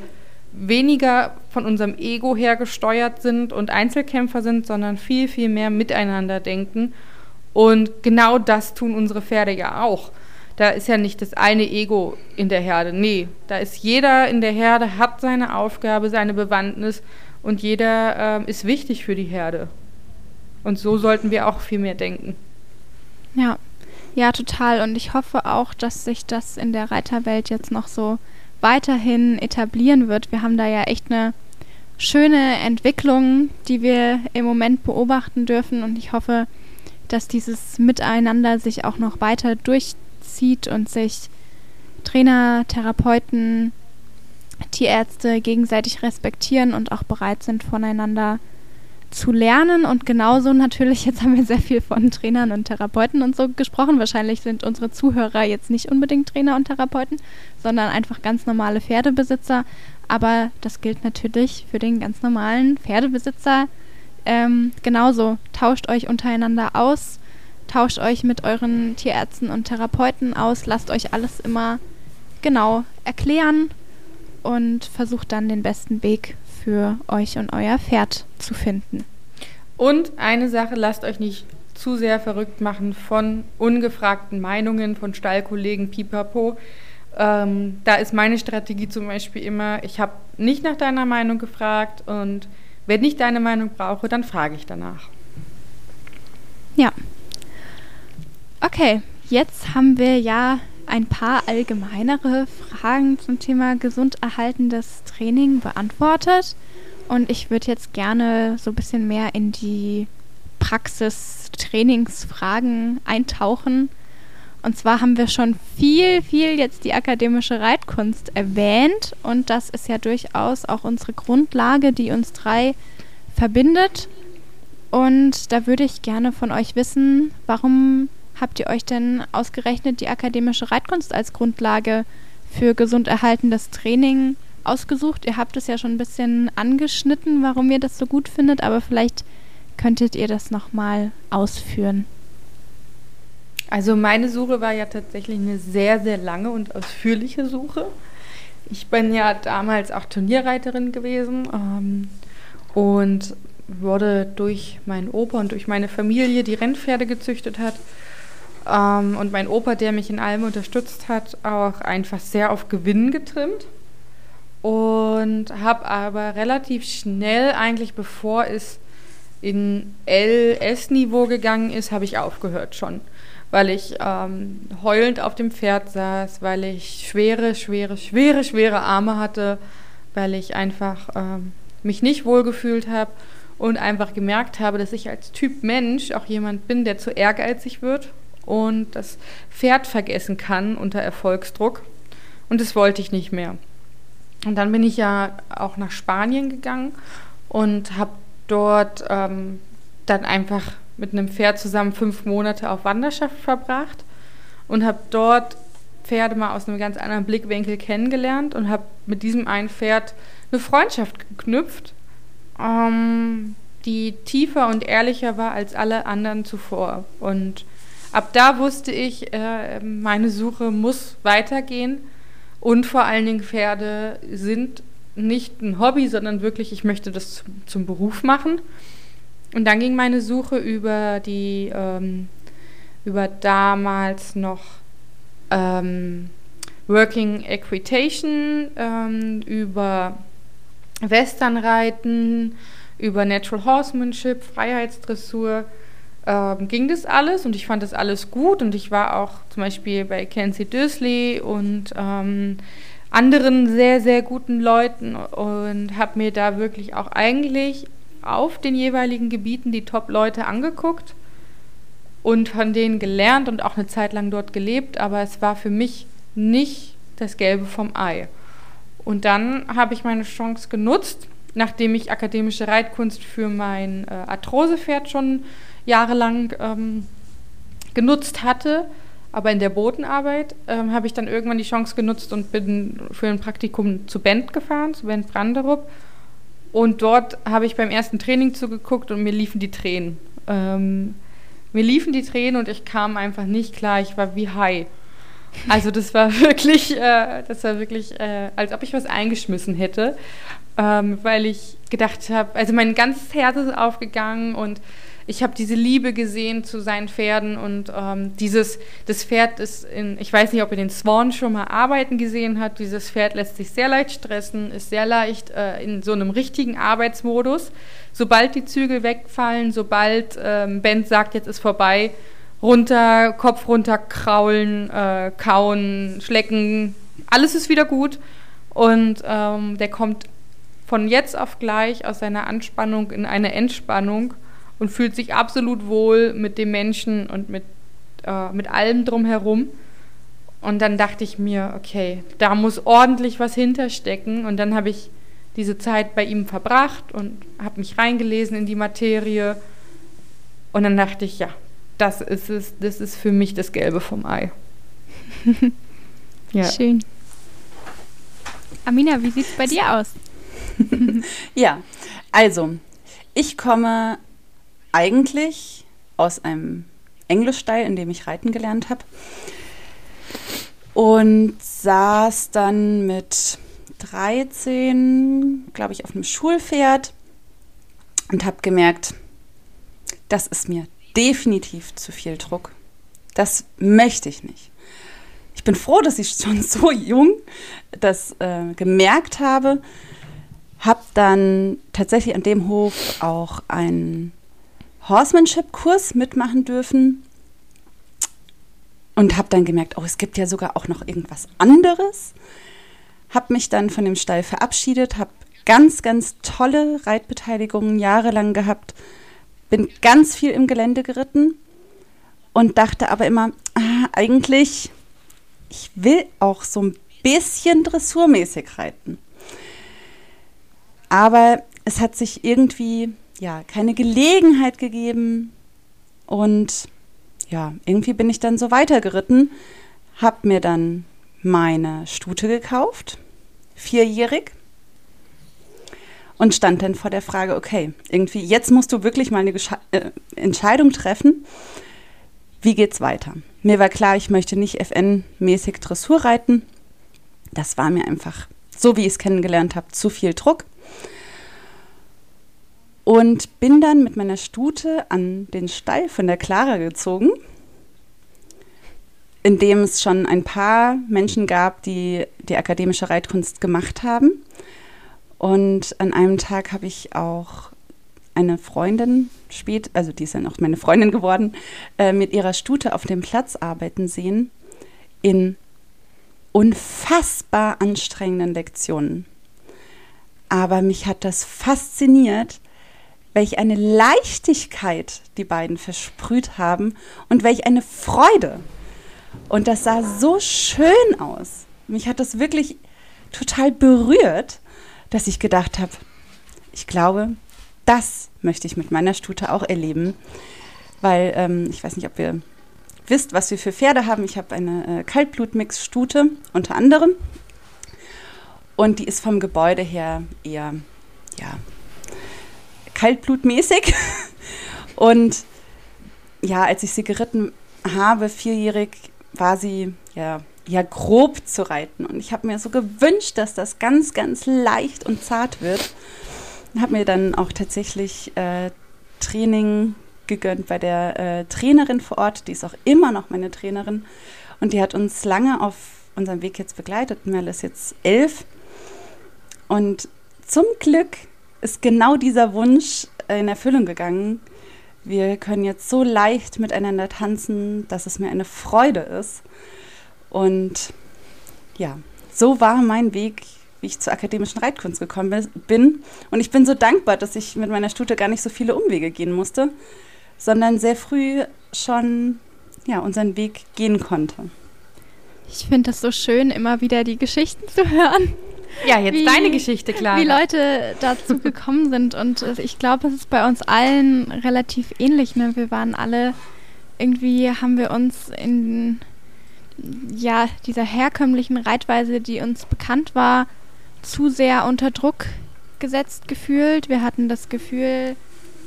weniger von unserem Ego her gesteuert sind und Einzelkämpfer sind, sondern viel, viel mehr miteinander denken. Und genau das tun unsere Pferde ja auch. Da ist ja nicht das eine Ego in der Herde. Nee, da ist jeder in der Herde, hat seine Aufgabe, seine Bewandtnis und jeder äh, ist wichtig für die Herde. Und so sollten wir auch viel mehr denken. Ja, ja, total. Und ich hoffe auch, dass sich das in der Reiterwelt jetzt noch so weiterhin etablieren wird. Wir haben da ja echt eine schöne Entwicklung, die wir im Moment beobachten dürfen. Und ich hoffe, dass dieses Miteinander sich auch noch weiter durchzieht und sich Trainer, Therapeuten, Tierärzte gegenseitig respektieren und auch bereit sind, voneinander zu zu lernen und genauso natürlich, jetzt haben wir sehr viel von Trainern und Therapeuten und so gesprochen. Wahrscheinlich sind unsere Zuhörer jetzt nicht unbedingt Trainer und Therapeuten, sondern einfach ganz normale Pferdebesitzer. Aber das gilt natürlich für den ganz normalen Pferdebesitzer ähm, genauso. Tauscht euch untereinander aus, tauscht euch mit euren Tierärzten und Therapeuten aus, lasst euch alles immer genau erklären und versucht dann den besten Weg für euch und euer Pferd zu finden. Und eine Sache, lasst euch nicht zu sehr verrückt machen von ungefragten Meinungen von Stallkollegen, pipapo. Ähm, da ist meine Strategie zum Beispiel immer, ich habe nicht nach deiner Meinung gefragt und wenn ich deine Meinung brauche, dann frage ich danach. Ja. Okay, jetzt haben wir ja ein paar allgemeinere Fragen zum Thema gesund erhaltendes Training beantwortet. Und ich würde jetzt gerne so ein bisschen mehr in die Praxis-Trainingsfragen eintauchen. Und zwar haben wir schon viel, viel jetzt die akademische Reitkunst erwähnt. Und das ist ja durchaus auch unsere Grundlage, die uns drei verbindet. Und da würde ich gerne von euch wissen, warum habt ihr euch denn ausgerechnet die akademische Reitkunst als Grundlage für gesund erhaltendes Training ausgesucht? Ihr habt es ja schon ein bisschen angeschnitten, warum ihr das so gut findet, aber vielleicht könntet ihr das nochmal ausführen. Also meine Suche war ja tatsächlich eine sehr, sehr lange und ausführliche Suche. Ich bin ja damals auch Turnierreiterin gewesen ähm, und wurde durch meinen Opa und durch meine Familie, die Rennpferde gezüchtet hat, ähm, und mein Opa, der mich in allem unterstützt hat, auch einfach sehr auf Gewinn getrimmt. Und habe aber relativ schnell, eigentlich bevor es in LS-Niveau gegangen ist, habe ich aufgehört schon. Weil ich ähm, heulend auf dem Pferd saß, weil ich schwere, schwere, schwere, schwere Arme hatte, weil ich einfach ähm, mich nicht wohlgefühlt habe und einfach gemerkt habe, dass ich als Typ Mensch auch jemand bin, der zu ehrgeizig wird und das Pferd vergessen kann unter Erfolgsdruck. Und das wollte ich nicht mehr. Und dann bin ich ja auch nach Spanien gegangen und habe dort ähm, dann einfach mit einem Pferd zusammen fünf Monate auf Wanderschaft verbracht und habe dort Pferde mal aus einem ganz anderen Blickwinkel kennengelernt und habe mit diesem einen Pferd eine Freundschaft geknüpft, ähm, die tiefer und ehrlicher war als alle anderen zuvor. Und ab da wusste ich, äh, meine Suche muss weitergehen und vor allen Dingen Pferde sind nicht ein Hobby, sondern wirklich, ich möchte das zum, zum Beruf machen. Und dann ging meine Suche über die, ähm, über damals noch ähm, Working Equitation, ähm, über Westernreiten, über Natural Horsemanship, Freiheitsdressur ähm, ging das alles und ich fand das alles gut und ich war auch zum Beispiel bei Kenzie Dösley und ähm, anderen sehr, sehr guten Leuten und habe mir da wirklich auch eigentlich auf den jeweiligen Gebieten die Top-Leute angeguckt und von denen gelernt und auch eine Zeit lang dort gelebt, aber es war für mich nicht das Gelbe vom Ei. Und dann habe ich meine Chance genutzt, nachdem ich akademische Reitkunst für mein äh, Arthrosepferd schon jahrelang ähm, genutzt hatte. Aber in der Bodenarbeit ähm, habe ich dann irgendwann die Chance genutzt und bin für ein Praktikum zu Bent gefahren, zu Bent Branderup. Und dort habe ich beim ersten Training zugeguckt und mir liefen die Tränen. Ähm, mir liefen die Tränen und ich kam einfach nicht klar. Ich war wie high. Also das war wirklich, äh, das war wirklich, äh, als ob ich was eingeschmissen hätte, ähm, weil ich gedacht habe, also mein ganzes Herz ist aufgegangen und ich habe diese Liebe gesehen zu seinen Pferden und ähm, dieses, das Pferd ist in, ich weiß nicht, ob ihr den Swan schon mal arbeiten gesehen habt, dieses Pferd lässt sich sehr leicht stressen, ist sehr leicht äh, in so einem richtigen Arbeitsmodus. Sobald die Zügel wegfallen, sobald ähm, Ben sagt, jetzt ist vorbei, runter, Kopf runter, kraulen, äh, kauen, schlecken, alles ist wieder gut. Und ähm, der kommt von jetzt auf gleich aus seiner Anspannung in eine Entspannung und fühlt sich absolut wohl mit dem Menschen und mit, äh, mit allem drumherum. Und dann dachte ich mir, okay, da muss ordentlich was hinterstecken. Und dann habe ich diese Zeit bei ihm verbracht und habe mich reingelesen in die Materie. Und dann dachte ich, ja, das ist es, das ist für mich das Gelbe vom Ei. ja. Schön. Amina, wie sieht es bei dir aus? ja, also ich komme eigentlich aus einem Englischstall, in dem ich reiten gelernt habe. Und saß dann mit 13, glaube ich, auf einem Schulpferd und habe gemerkt, das ist mir definitiv zu viel Druck. Das möchte ich nicht. Ich bin froh, dass ich schon so jung das äh, gemerkt habe. Habe dann tatsächlich an dem Hof auch einen Horsemanship-Kurs mitmachen dürfen und habe dann gemerkt, oh, es gibt ja sogar auch noch irgendwas anderes. Habe mich dann von dem Stall verabschiedet, habe ganz, ganz tolle Reitbeteiligungen jahrelang gehabt bin ganz viel im Gelände geritten und dachte aber immer, ah, eigentlich, ich will auch so ein bisschen dressurmäßig reiten. Aber es hat sich irgendwie ja keine Gelegenheit gegeben und ja, irgendwie bin ich dann so weitergeritten, habe mir dann meine Stute gekauft, vierjährig und stand dann vor der Frage, okay, irgendwie jetzt musst du wirklich mal eine Gesche äh, Entscheidung treffen. Wie geht's weiter? Mir war klar, ich möchte nicht FN-mäßig Dressur reiten. Das war mir einfach, so wie ich es kennengelernt habe, zu viel Druck. Und bin dann mit meiner Stute an den Stall von der Clara gezogen, in dem es schon ein paar Menschen gab, die die akademische Reitkunst gemacht haben. Und an einem Tag habe ich auch eine Freundin spät, also die ist dann auch meine Freundin geworden, äh, mit ihrer Stute auf dem Platz arbeiten sehen in unfassbar anstrengenden Lektionen. Aber mich hat das fasziniert, welch eine Leichtigkeit die beiden versprüht haben und welch eine Freude. Und das sah so schön aus. Mich hat das wirklich total berührt dass ich gedacht habe, ich glaube, das möchte ich mit meiner Stute auch erleben, weil ähm, ich weiß nicht, ob ihr wisst, was wir für Pferde haben. Ich habe eine äh, Kaltblutmix-Stute unter anderem und die ist vom Gebäude her eher ja, kaltblutmäßig und ja, als ich sie geritten habe, vierjährig, war sie ja ja grob zu reiten. Und ich habe mir so gewünscht, dass das ganz, ganz leicht und zart wird. Und habe mir dann auch tatsächlich äh, Training gegönnt bei der äh, Trainerin vor Ort. Die ist auch immer noch meine Trainerin. Und die hat uns lange auf unserem Weg jetzt begleitet. Mel ist jetzt elf. Und zum Glück ist genau dieser Wunsch in Erfüllung gegangen. Wir können jetzt so leicht miteinander tanzen, dass es mir eine Freude ist. Und ja, so war mein Weg, wie ich zur akademischen Reitkunst gekommen bin. Und ich bin so dankbar, dass ich mit meiner Stute gar nicht so viele Umwege gehen musste, sondern sehr früh schon ja, unseren Weg gehen konnte. Ich finde das so schön, immer wieder die Geschichten zu hören. Ja, jetzt wie, deine Geschichte, klar. Wie Leute dazu gekommen sind. Und ich glaube, es ist bei uns allen relativ ähnlich. Ne? Wir waren alle, irgendwie haben wir uns in ja, dieser herkömmlichen Reitweise, die uns bekannt war, zu sehr unter Druck gesetzt gefühlt. Wir hatten das Gefühl,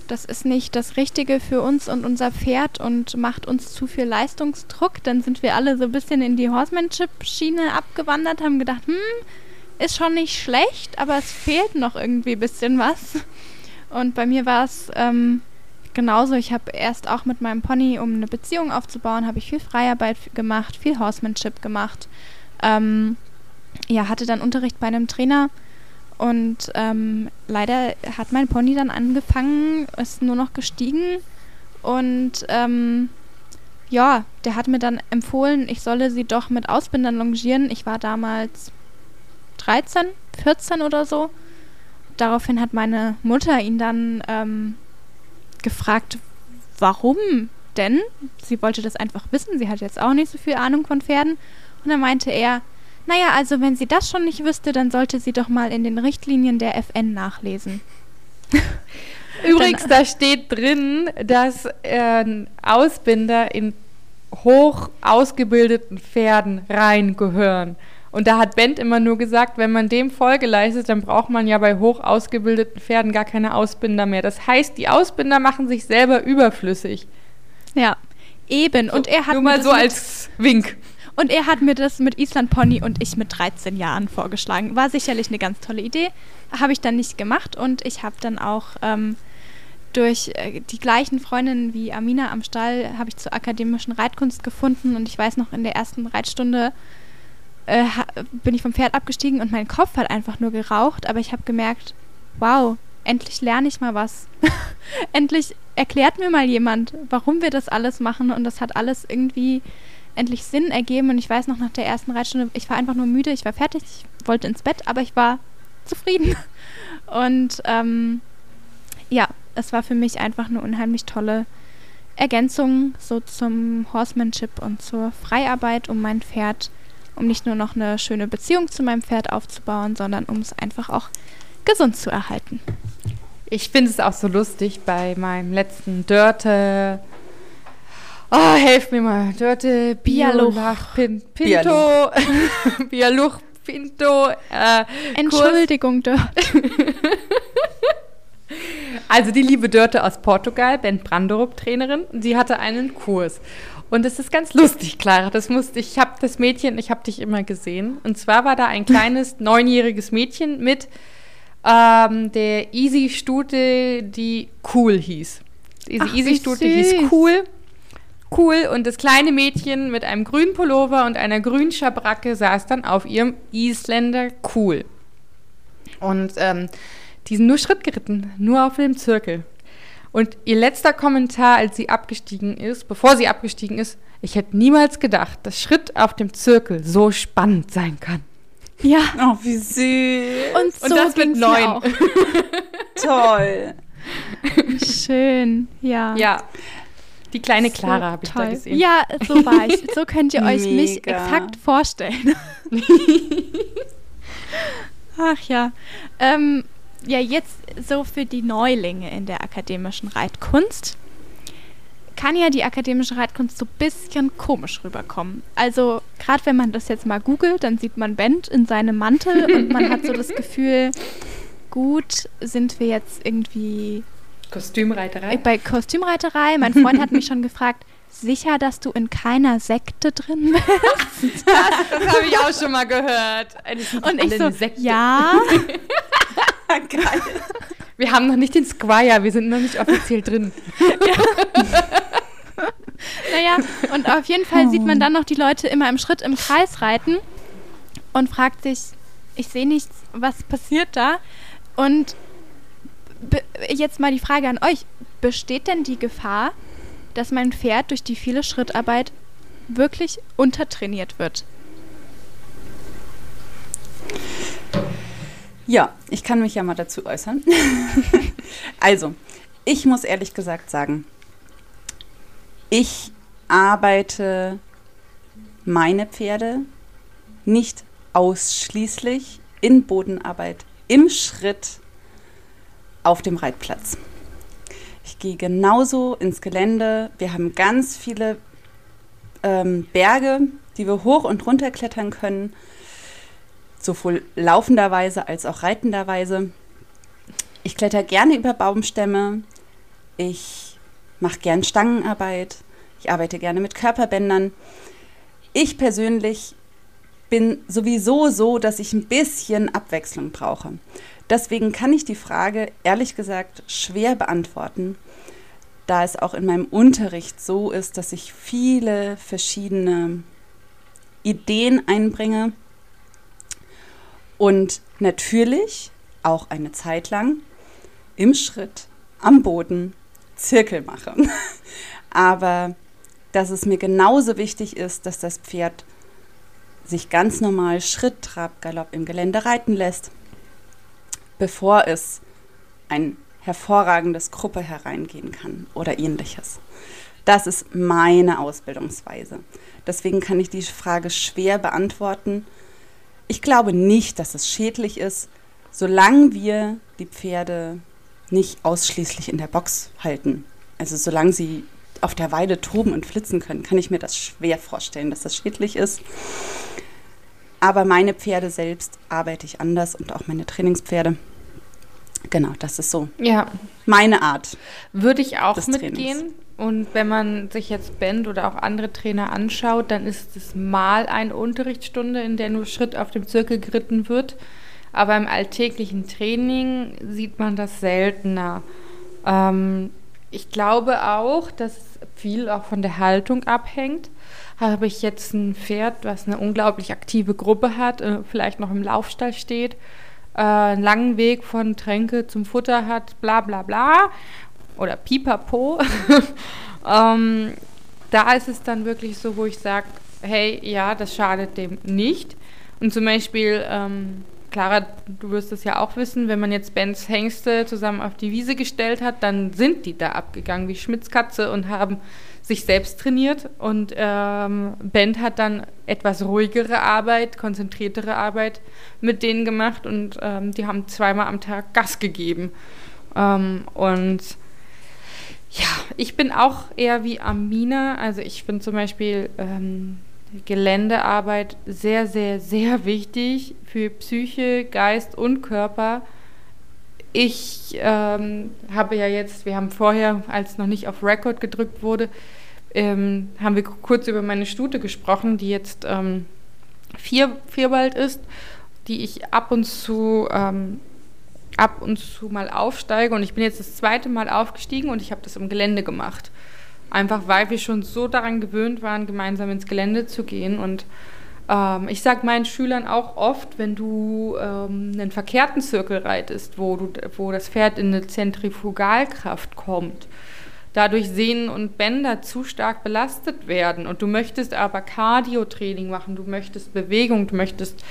das ist nicht das Richtige für uns und unser Pferd und macht uns zu viel Leistungsdruck. Dann sind wir alle so ein bisschen in die Horsemanship-Schiene abgewandert, haben gedacht, hm, ist schon nicht schlecht, aber es fehlt noch irgendwie ein bisschen was. Und bei mir war es ähm, genauso. Ich habe erst auch mit meinem Pony, um eine Beziehung aufzubauen, habe ich viel Freiarbeit gemacht, viel Horsemanship gemacht. Ähm, ja, hatte dann Unterricht bei einem Trainer und ähm, leider hat mein Pony dann angefangen, ist nur noch gestiegen und ähm, ja, der hat mir dann empfohlen, ich solle sie doch mit Ausbindern longieren. Ich war damals 13, 14 oder so. Daraufhin hat meine Mutter ihn dann ähm, gefragt, warum denn? Sie wollte das einfach wissen. Sie hat jetzt auch nicht so viel Ahnung von Pferden. Und dann meinte er, naja, also wenn sie das schon nicht wüsste, dann sollte sie doch mal in den Richtlinien der FN nachlesen. Übrigens, da steht drin, dass äh, Ausbinder in hoch ausgebildeten Pferden reingehören. Und da hat Bent immer nur gesagt, wenn man dem Folge leistet, dann braucht man ja bei hoch ausgebildeten Pferden gar keine Ausbinder mehr. Das heißt, die Ausbinder machen sich selber überflüssig. Ja, eben. So, und er hat nur mal so als Wink. Und er hat mir das mit Island Pony und ich mit 13 Jahren vorgeschlagen. War sicherlich eine ganz tolle Idee. Habe ich dann nicht gemacht und ich habe dann auch ähm, durch äh, die gleichen Freundinnen wie Amina am Stall habe ich zur akademischen Reitkunst gefunden und ich weiß noch in der ersten Reitstunde äh, bin ich vom Pferd abgestiegen und mein Kopf hat einfach nur geraucht, aber ich habe gemerkt, wow, endlich lerne ich mal was. endlich erklärt mir mal jemand, warum wir das alles machen und das hat alles irgendwie endlich Sinn ergeben und ich weiß noch nach der ersten Reitstunde, ich war einfach nur müde, ich war fertig, ich wollte ins Bett, aber ich war zufrieden. Und ähm, ja, es war für mich einfach eine unheimlich tolle Ergänzung so zum Horsemanship und zur Freiarbeit, um mein Pferd, um nicht nur noch eine schöne Beziehung zu meinem Pferd aufzubauen, sondern um es einfach auch gesund zu erhalten. Ich finde es auch so lustig bei meinem letzten Dörte Oh, helf mir mal. Dörte Bialuch Pin, Pinto. Bialuch Pinto. Äh, Entschuldigung, Dörte. also die liebe Dörte aus Portugal, Ben Branderup, Trainerin, sie hatte einen Kurs. Und es ist ganz lustig, Clara. Das musste ich habe das Mädchen, ich habe dich immer gesehen. Und zwar war da ein kleines neunjähriges Mädchen mit ähm, der Easy Stute, die cool hieß. Diese Easy Stute hieß cool cool. Und das kleine Mädchen mit einem grünen Pullover und einer grünen Schabracke saß dann auf ihrem Isländer cool. Und ähm, die sind nur Schritt geritten, nur auf dem Zirkel. Und ihr letzter Kommentar, als sie abgestiegen ist, bevor sie abgestiegen ist, ich hätte niemals gedacht, dass Schritt auf dem Zirkel so spannend sein kann. Ja. Oh, wie süß. Und, so und das mit neun. Toll. Schön, ja. Ja. Die kleine Clara so habe ich da gesehen. Ja, so war ich. So könnt ihr euch Mega. mich exakt vorstellen. Ach ja. Ähm, ja, jetzt so für die Neulinge in der akademischen Reitkunst kann ja die akademische Reitkunst so ein bisschen komisch rüberkommen. Also gerade wenn man das jetzt mal googelt, dann sieht man Bent in seinem Mantel und man hat so das Gefühl, gut, sind wir jetzt irgendwie Kostümreiterei? Bei Kostümreiterei. Mein Freund hat mich schon gefragt, sicher, dass du in keiner Sekte drin bist? das, das habe ich auch schon mal gehört. Und ich so, Sekte. ja. Geil. Wir haben noch nicht den Squire, wir sind noch nicht offiziell drin. ja. naja, und auf jeden Fall sieht man dann noch die Leute immer im Schritt im Kreis reiten und fragt sich, ich sehe nichts, was passiert da? Und jetzt mal die Frage an euch. Besteht denn die Gefahr, dass mein Pferd durch die viele Schrittarbeit wirklich untertrainiert wird? Ja, ich kann mich ja mal dazu äußern. also, ich muss ehrlich gesagt sagen, ich arbeite meine Pferde nicht ausschließlich in Bodenarbeit im Schritt auf dem Reitplatz. Ich gehe genauso ins Gelände. Wir haben ganz viele ähm, Berge, die wir hoch und runter klettern können, sowohl laufenderweise als auch reitenderweise. Ich kletter gerne über Baumstämme, Ich mache gern Stangenarbeit. Ich arbeite gerne mit Körperbändern. Ich persönlich bin sowieso so, dass ich ein bisschen Abwechslung brauche. Deswegen kann ich die Frage ehrlich gesagt schwer beantworten, da es auch in meinem Unterricht so ist, dass ich viele verschiedene Ideen einbringe und natürlich auch eine Zeit lang im Schritt am Boden Zirkel mache. Aber dass es mir genauso wichtig ist, dass das Pferd sich ganz normal Schritt, Trab, Galopp im Gelände reiten lässt, bevor es ein hervorragendes Gruppe hereingehen kann oder ähnliches. Das ist meine Ausbildungsweise. Deswegen kann ich die Frage schwer beantworten. Ich glaube nicht, dass es schädlich ist, solange wir die Pferde nicht ausschließlich in der Box halten. Also solange sie auf der Weide toben und flitzen können, kann ich mir das schwer vorstellen, dass das schädlich ist. Aber meine Pferde selbst arbeite ich anders und auch meine Trainingspferde. Genau, das ist so Ja, meine Art. würde ich auch mitgehen. Trainings. Und wenn man sich jetzt Band oder auch andere Trainer anschaut, dann ist es mal eine Unterrichtsstunde, in der nur Schritt auf dem Zirkel geritten wird. Aber im alltäglichen Training sieht man das seltener. Ähm, ich glaube auch, dass viel auch von der Haltung abhängt. Habe ich jetzt ein Pferd, was eine unglaublich aktive Gruppe hat, äh, vielleicht noch im Laufstall steht, äh, einen langen Weg von Tränke zum Futter hat, bla bla bla, oder pipapo, ähm, da ist es dann wirklich so, wo ich sage, hey, ja, das schadet dem nicht. Und zum Beispiel, ähm, Clara, du wirst es ja auch wissen, wenn man jetzt Bens Hengste zusammen auf die Wiese gestellt hat, dann sind die da abgegangen wie Schmitz Katze und haben sich selbst trainiert. Und ähm, Ben hat dann etwas ruhigere Arbeit, konzentriertere Arbeit mit denen gemacht und ähm, die haben zweimal am Tag Gas gegeben. Ähm, und ja, ich bin auch eher wie Amina. Also ich finde zum Beispiel ähm, Geländearbeit sehr, sehr, sehr wichtig für Psyche, Geist und Körper. Ich ähm, habe ja jetzt, wir haben vorher, als noch nicht auf Record gedrückt wurde, ähm, haben wir kurz über meine Stute gesprochen, die jetzt ähm, vier, vierbald ist, die ich ab und zu ähm, ab und zu mal aufsteige und ich bin jetzt das zweite Mal aufgestiegen und ich habe das im Gelände gemacht. Einfach weil wir schon so daran gewöhnt waren, gemeinsam ins Gelände zu gehen. Und ähm, ich sage meinen Schülern auch oft, wenn du ähm, einen verkehrten Zirkel reitest, wo, du, wo das Pferd in eine Zentrifugalkraft kommt, dadurch Sehnen und Bänder zu stark belastet werden und du möchtest aber Cardio-Training machen, du möchtest Bewegung, du möchtest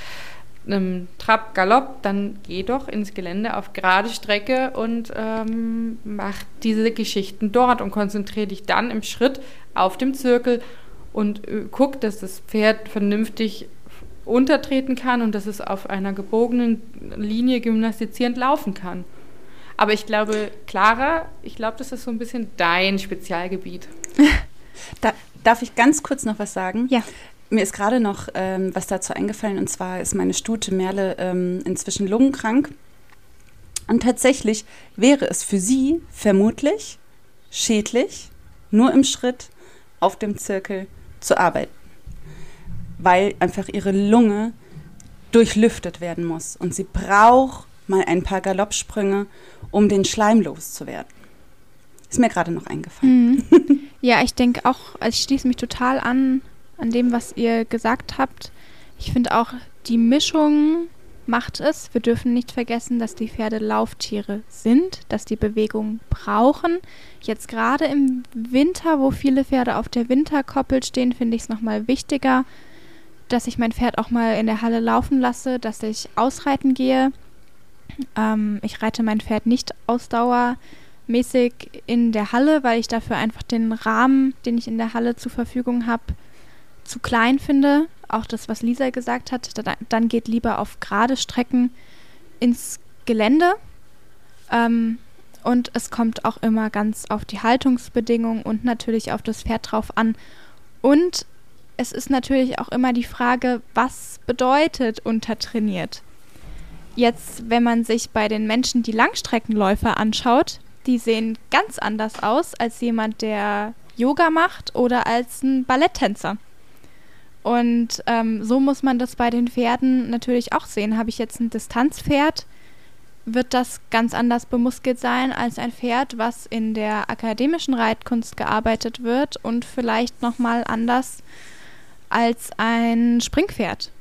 einem Trab, Galopp, dann geh doch ins Gelände auf gerade Strecke und ähm, mach diese Geschichten dort und konzentriere dich dann im Schritt auf dem Zirkel und äh, guck, dass das Pferd vernünftig untertreten kann und dass es auf einer gebogenen Linie gymnastizierend laufen kann. Aber ich glaube, Clara, ich glaube, das ist so ein bisschen dein Spezialgebiet. Da, darf ich ganz kurz noch was sagen? Ja. Mir ist gerade noch ähm, was dazu eingefallen und zwar ist meine Stute Merle ähm, inzwischen lungenkrank. Und tatsächlich wäre es für sie vermutlich schädlich, nur im Schritt auf dem Zirkel zu arbeiten, weil einfach ihre Lunge durchlüftet werden muss und sie braucht mal ein paar Galoppsprünge, um den Schleim loszuwerden. Ist mir gerade noch eingefallen. Mhm. Ja, ich denke auch, also ich schließe mich total an, an dem, was ihr gesagt habt. Ich finde auch, die Mischung macht es. Wir dürfen nicht vergessen, dass die Pferde Lauftiere sind, dass die Bewegung brauchen. Jetzt gerade im Winter, wo viele Pferde auf der Winterkoppel stehen, finde ich es nochmal wichtiger, dass ich mein Pferd auch mal in der Halle laufen lasse, dass ich ausreiten gehe. Ähm, ich reite mein Pferd nicht ausdauermäßig in der Halle, weil ich dafür einfach den Rahmen, den ich in der Halle zur Verfügung habe, zu klein finde. Auch das, was Lisa gesagt hat, da, dann geht lieber auf gerade Strecken ins Gelände. Ähm, und es kommt auch immer ganz auf die Haltungsbedingungen und natürlich auf das Pferd drauf an. Und es ist natürlich auch immer die Frage, was bedeutet untertrainiert? Jetzt, wenn man sich bei den Menschen die Langstreckenläufer anschaut, die sehen ganz anders aus als jemand, der Yoga macht oder als ein Balletttänzer. Und ähm, so muss man das bei den Pferden natürlich auch sehen. Habe ich jetzt ein Distanzpferd, wird das ganz anders bemuskelt sein als ein Pferd, was in der akademischen Reitkunst gearbeitet wird und vielleicht nochmal anders als ein Springpferd.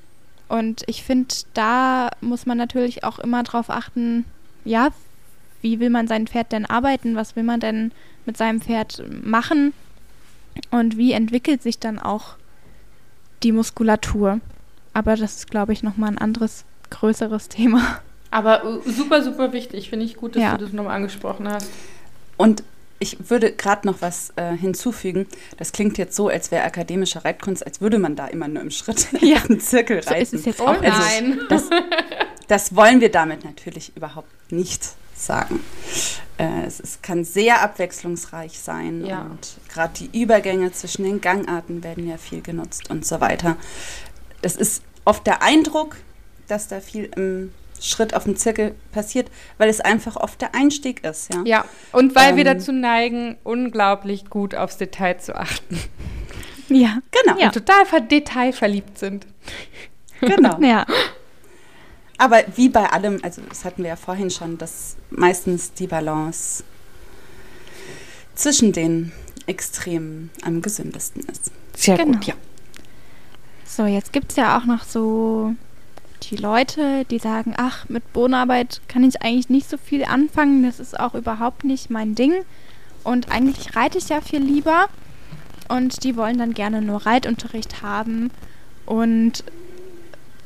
Und ich finde, da muss man natürlich auch immer darauf achten, ja, wie will man sein Pferd denn arbeiten, was will man denn mit seinem Pferd machen und wie entwickelt sich dann auch die Muskulatur. Aber das ist, glaube ich, nochmal ein anderes, größeres Thema. Aber äh, super, super wichtig. Finde ich gut, dass ja. du das nochmal angesprochen hast. Und ich würde gerade noch was äh, hinzufügen. Das klingt jetzt so, als wäre akademische Reitkunst, als würde man da immer nur im Schritt ja. einen Zirkel reiten. So ist es jetzt auch. Also, nein. Das, das wollen wir damit natürlich überhaupt nicht sagen. Äh, es, es, kann sehr abwechslungsreich sein ja. und gerade die Übergänge zwischen den Gangarten werden ja viel genutzt und so weiter. Es ist oft der Eindruck, dass da viel im Schritt auf dem Zirkel passiert, weil es einfach oft der Einstieg ist. Ja, ja. und weil ähm, wir dazu neigen, unglaublich gut aufs Detail zu achten. Ja, genau. Ja. Und total detailverliebt sind. Genau. ja. Aber wie bei allem, also das hatten wir ja vorhin schon, dass meistens die Balance zwischen den Extremen am gesündesten ist. Sehr genau. gut, ja. So, jetzt gibt es ja auch noch so die Leute, die sagen, ach, mit Bodenarbeit kann ich eigentlich nicht so viel anfangen, das ist auch überhaupt nicht mein Ding. Und eigentlich reite ich ja viel lieber. Und die wollen dann gerne nur Reitunterricht haben und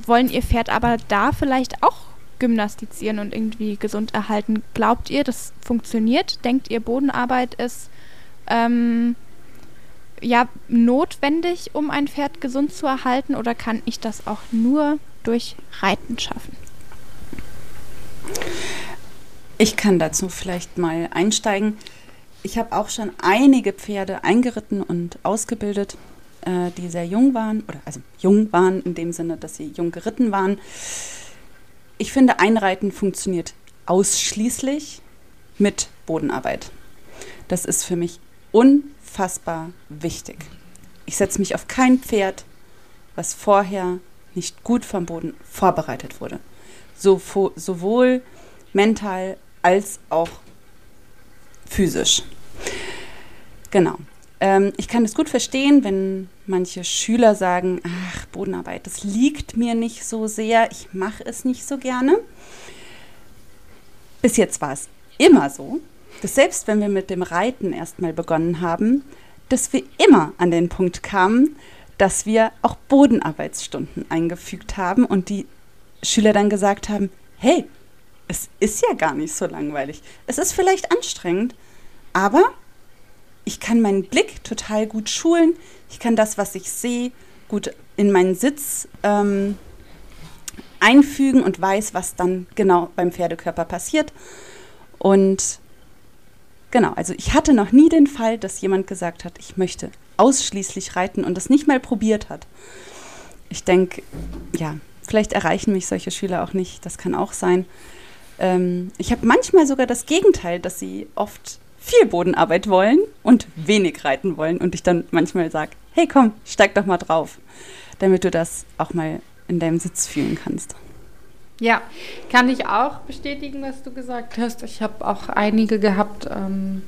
wollen ihr Pferd aber da vielleicht auch gymnastizieren und irgendwie gesund erhalten. Glaubt ihr, das funktioniert? Denkt ihr, Bodenarbeit ist ähm, ja notwendig, um ein Pferd gesund zu erhalten, oder kann ich das auch nur durch Reiten schaffen? Ich kann dazu vielleicht mal einsteigen. Ich habe auch schon einige Pferde eingeritten und ausgebildet äh, die sehr jung waren, oder also jung waren in dem Sinne, dass sie jung geritten waren. Ich finde, Einreiten funktioniert ausschließlich mit Bodenarbeit. Das ist für mich unfassbar wichtig. Ich setze mich auf kein Pferd, was vorher nicht gut vom Boden vorbereitet wurde. So, sowohl mental als auch physisch. Genau. Ähm, ich kann es gut verstehen, wenn manche Schüler sagen, ach, Bodenarbeit, das liegt mir nicht so sehr, ich mache es nicht so gerne. Bis jetzt war es immer so, dass selbst wenn wir mit dem Reiten erstmal begonnen haben, dass wir immer an den Punkt kamen, dass wir auch Bodenarbeitsstunden eingefügt haben und die Schüler dann gesagt haben, hey, es ist ja gar nicht so langweilig. Es ist vielleicht anstrengend, aber ich kann meinen Blick total gut schulen. Ich kann das, was ich sehe, gut in meinen Sitz ähm, einfügen und weiß, was dann genau beim Pferdekörper passiert. Und genau, also ich hatte noch nie den Fall, dass jemand gesagt hat, ich möchte ausschließlich reiten und das nicht mal probiert hat. Ich denke, ja, vielleicht erreichen mich solche Schüler auch nicht, das kann auch sein. Ähm, ich habe manchmal sogar das Gegenteil, dass sie oft viel Bodenarbeit wollen und wenig reiten wollen und ich dann manchmal sage, hey komm, steig doch mal drauf, damit du das auch mal in deinem Sitz fühlen kannst. Ja, kann ich auch bestätigen, was du gesagt hast. Ich habe auch einige gehabt. Ähm,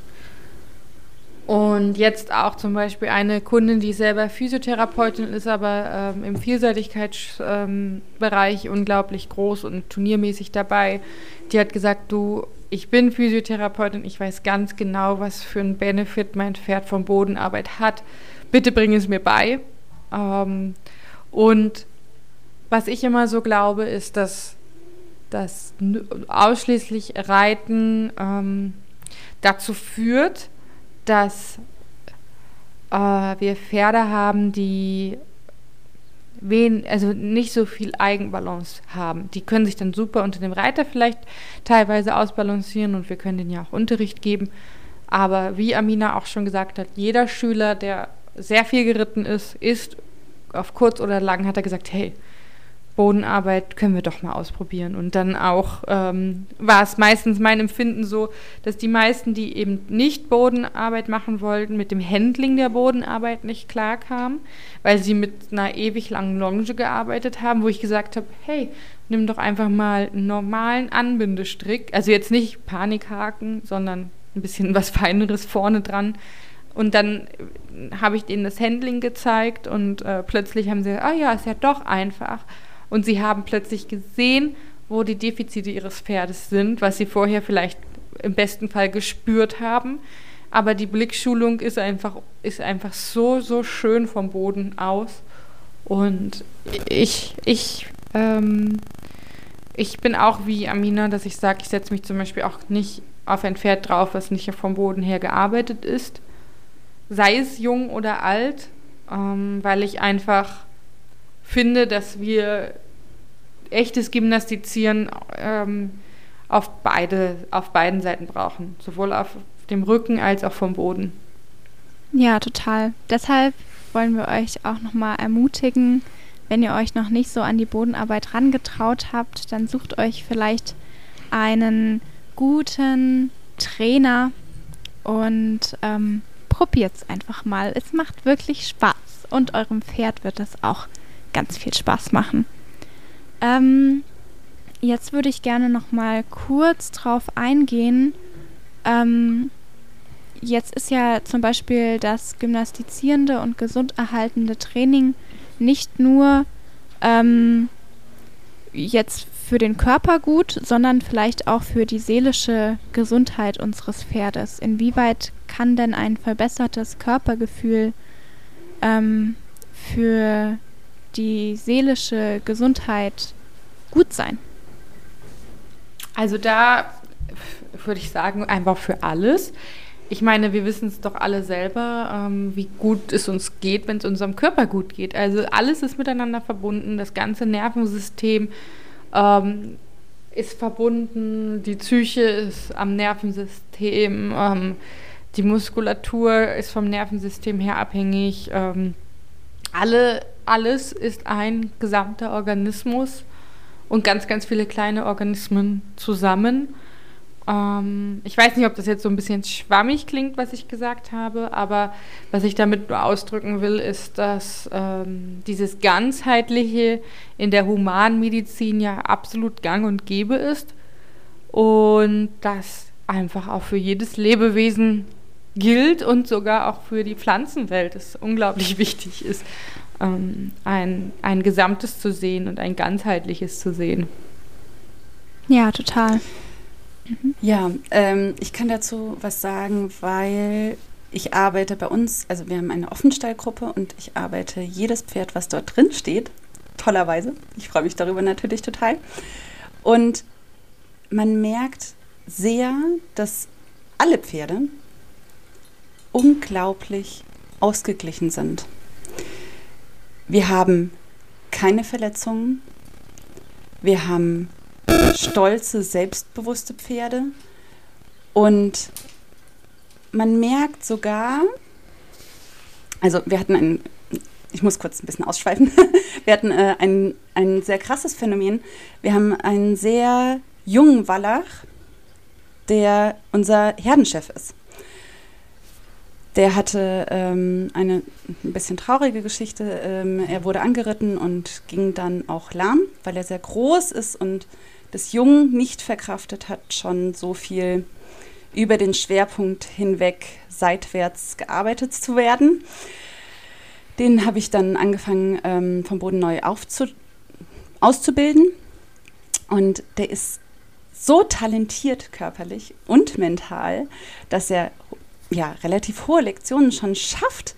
und jetzt auch zum Beispiel eine Kundin, die selber Physiotherapeutin ist, aber ähm, im Vielseitigkeitsbereich ähm, unglaublich groß und turniermäßig dabei. Die hat gesagt, du, ich bin Physiotherapeutin, ich weiß ganz genau, was für einen Benefit mein Pferd von Bodenarbeit hat. Bitte bring es mir bei. Ähm, und was ich immer so glaube, ist, dass das ausschließlich Reiten ähm, dazu führt, dass äh, wir Pferde haben, die wen, also nicht so viel Eigenbalance haben. Die können sich dann super unter dem Reiter vielleicht teilweise ausbalancieren und wir können denen ja auch Unterricht geben. Aber wie Amina auch schon gesagt hat, jeder Schüler, der sehr viel geritten ist, ist auf kurz oder lang, hat er gesagt, hey, Bodenarbeit können wir doch mal ausprobieren. Und dann auch ähm, war es meistens mein Empfinden so, dass die meisten, die eben nicht Bodenarbeit machen wollten, mit dem Handling der Bodenarbeit nicht klarkamen, weil sie mit einer ewig langen Longe gearbeitet haben, wo ich gesagt habe, hey, nimm doch einfach mal einen normalen Anbindestrick, also jetzt nicht Panikhaken, sondern ein bisschen was Feineres vorne dran. Und dann habe ich denen das Handling gezeigt und äh, plötzlich haben sie ah ja, ist ja doch einfach und sie haben plötzlich gesehen, wo die Defizite ihres Pferdes sind, was sie vorher vielleicht im besten Fall gespürt haben. Aber die Blickschulung ist einfach, ist einfach so, so schön vom Boden aus. Und ich, ich, ähm, ich bin auch wie Amina, dass ich sage, ich setze mich zum Beispiel auch nicht auf ein Pferd drauf, was nicht vom Boden her gearbeitet ist. Sei es jung oder alt, ähm, weil ich einfach finde, dass wir echtes Gymnastizieren ähm, auf, beide, auf beiden Seiten brauchen, sowohl auf dem Rücken als auch vom Boden. Ja, total. Deshalb wollen wir euch auch nochmal ermutigen, wenn ihr euch noch nicht so an die Bodenarbeit rangetraut habt, dann sucht euch vielleicht einen guten Trainer und ähm, probiert es einfach mal. Es macht wirklich Spaß und eurem Pferd wird es auch ganz viel Spaß machen. Ähm, jetzt würde ich gerne noch mal kurz drauf eingehen. Ähm, jetzt ist ja zum Beispiel das gymnastizierende und gesunderhaltende Training nicht nur ähm, jetzt für den Körper gut, sondern vielleicht auch für die seelische Gesundheit unseres Pferdes. Inwieweit kann denn ein verbessertes Körpergefühl ähm, für die seelische Gesundheit gut sein? Also da würde ich sagen, einfach für alles. Ich meine, wir wissen es doch alle selber, ähm, wie gut es uns geht, wenn es unserem Körper gut geht. Also alles ist miteinander verbunden, das ganze Nervensystem ähm, ist verbunden, die Psyche ist am Nervensystem, ähm, die Muskulatur ist vom Nervensystem her abhängig. Ähm, alle alles ist ein gesamter Organismus und ganz, ganz viele kleine Organismen zusammen. Ähm, ich weiß nicht, ob das jetzt so ein bisschen schwammig klingt, was ich gesagt habe, aber was ich damit nur ausdrücken will, ist, dass ähm, dieses Ganzheitliche in der Humanmedizin ja absolut gang und gäbe ist und das einfach auch für jedes Lebewesen gilt und sogar auch für die Pflanzenwelt es unglaublich wichtig ist ähm, ein, ein Gesamtes zu sehen und ein ganzheitliches zu sehen. Ja, total. Mhm. Ja, ähm, ich kann dazu was sagen, weil ich arbeite bei uns, also wir haben eine Offenstallgruppe und ich arbeite jedes Pferd, was dort drin steht, tollerweise. Ich freue mich darüber natürlich total. Und man merkt sehr, dass alle Pferde unglaublich ausgeglichen sind. Wir haben keine Verletzungen. Wir haben stolze, selbstbewusste Pferde. Und man merkt sogar, also wir hatten ein, ich muss kurz ein bisschen ausschweifen, wir hatten äh, ein, ein sehr krasses Phänomen. Wir haben einen sehr jungen Wallach, der unser Herdenchef ist. Der hatte ähm, eine ein bisschen traurige Geschichte. Ähm, er wurde angeritten und ging dann auch lahm, weil er sehr groß ist und das Jung nicht verkraftet hat, schon so viel über den Schwerpunkt hinweg seitwärts gearbeitet zu werden. Den habe ich dann angefangen, ähm, vom Boden neu auszubilden. Und der ist so talentiert körperlich und mental, dass er ja, relativ hohe Lektionen schon schafft.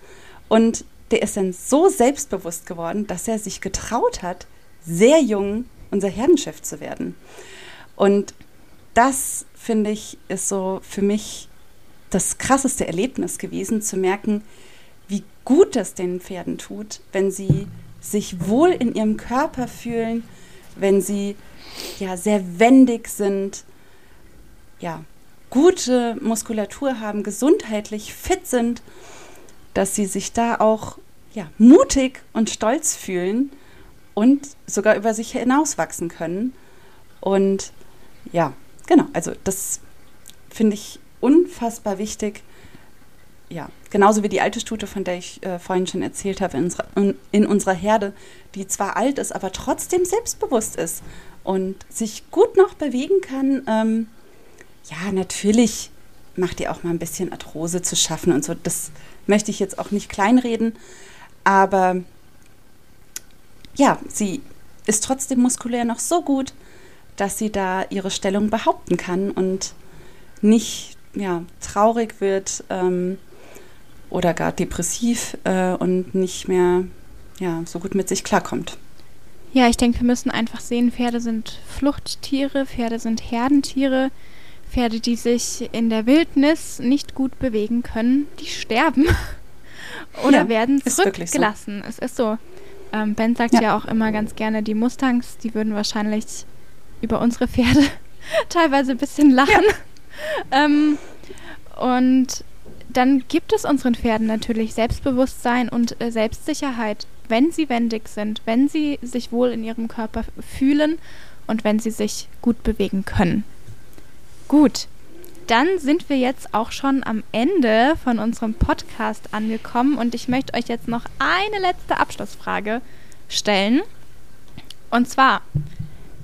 Und der ist dann so selbstbewusst geworden, dass er sich getraut hat, sehr jung unser Herdenchef zu werden. Und das, finde ich, ist so für mich das krasseste Erlebnis gewesen, zu merken, wie gut es den Pferden tut, wenn sie sich wohl in ihrem Körper fühlen, wenn sie ja sehr wendig sind, ja, gute Muskulatur haben, gesundheitlich fit sind, dass sie sich da auch ja, mutig und stolz fühlen und sogar über sich hinauswachsen können. Und ja, genau, also das finde ich unfassbar wichtig. Ja, genauso wie die alte Stute, von der ich äh, vorhin schon erzählt habe, in in unserer Herde, die zwar alt ist, aber trotzdem selbstbewusst ist und sich gut noch bewegen kann. Ähm, ja, natürlich macht ihr auch mal ein bisschen Arthrose zu schaffen und so. Das möchte ich jetzt auch nicht kleinreden, aber ja, sie ist trotzdem muskulär noch so gut, dass sie da ihre Stellung behaupten kann und nicht ja, traurig wird ähm, oder gar depressiv äh, und nicht mehr ja, so gut mit sich klarkommt. Ja, ich denke, wir müssen einfach sehen, Pferde sind Fluchttiere, Pferde sind Herdentiere. Pferde, die sich in der Wildnis nicht gut bewegen können, die sterben oder ja, werden zurückgelassen. So. Es ist so. Ähm, ben sagt ja. ja. auch immer ganz gerne, die Mustangs, die würden wahrscheinlich über unsere Pferde teilweise ein bisschen lachen. Ja. ähm, und dann gibt es unseren Pferden natürlich Selbstbewusstsein und äh, Selbstsicherheit, wenn sie wendig sind, wenn sie sich wohl in ihrem Körper fühlen und wenn sie sich gut bewegen können. Gut, dann sind wir jetzt auch schon am Ende von unserem Podcast angekommen und ich möchte euch jetzt noch eine letzte Abschlussfrage stellen. Und zwar,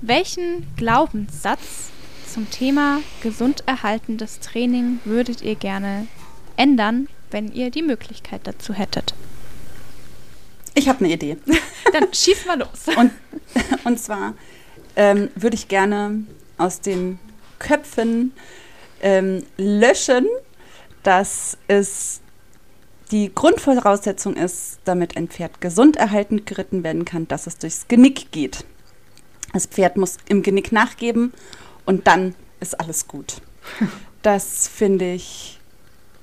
welchen Glaubenssatz zum Thema gesund erhaltendes Training würdet ihr gerne ändern, wenn ihr die Möglichkeit dazu hättet? Ich habe eine Idee. Dann schieß mal los. Und, und zwar ähm, würde ich gerne aus den Köpfen ähm, löschen, dass es die Grundvoraussetzung ist, damit ein Pferd gesund erhalten geritten werden kann, dass es durchs Genick geht. Das Pferd muss im Genick nachgeben und dann ist alles gut. Das finde ich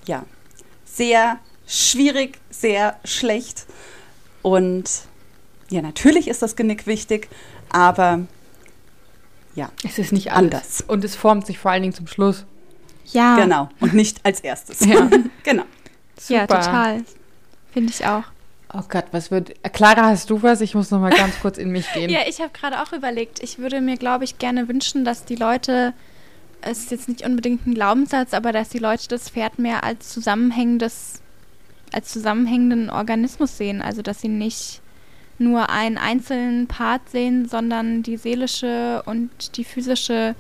ja sehr schwierig, sehr schlecht. Und ja, natürlich ist das Genick wichtig, aber ja. Es ist nicht anders. Und es formt sich vor allen Dingen zum Schluss. Ja. Genau. Und nicht als erstes. Ja. genau. Super. Ja, total. Finde ich auch. Oh Gott, was wird. Clara, hast du was? Ich muss noch mal ganz kurz in mich gehen. ja, ich habe gerade auch überlegt. Ich würde mir, glaube ich, gerne wünschen, dass die Leute. Es ist jetzt nicht unbedingt ein Glaubenssatz, aber dass die Leute das Pferd mehr als zusammenhängendes, als zusammenhängenden Organismus sehen. Also dass sie nicht nur einen einzelnen Part sehen, sondern die seelische und die physische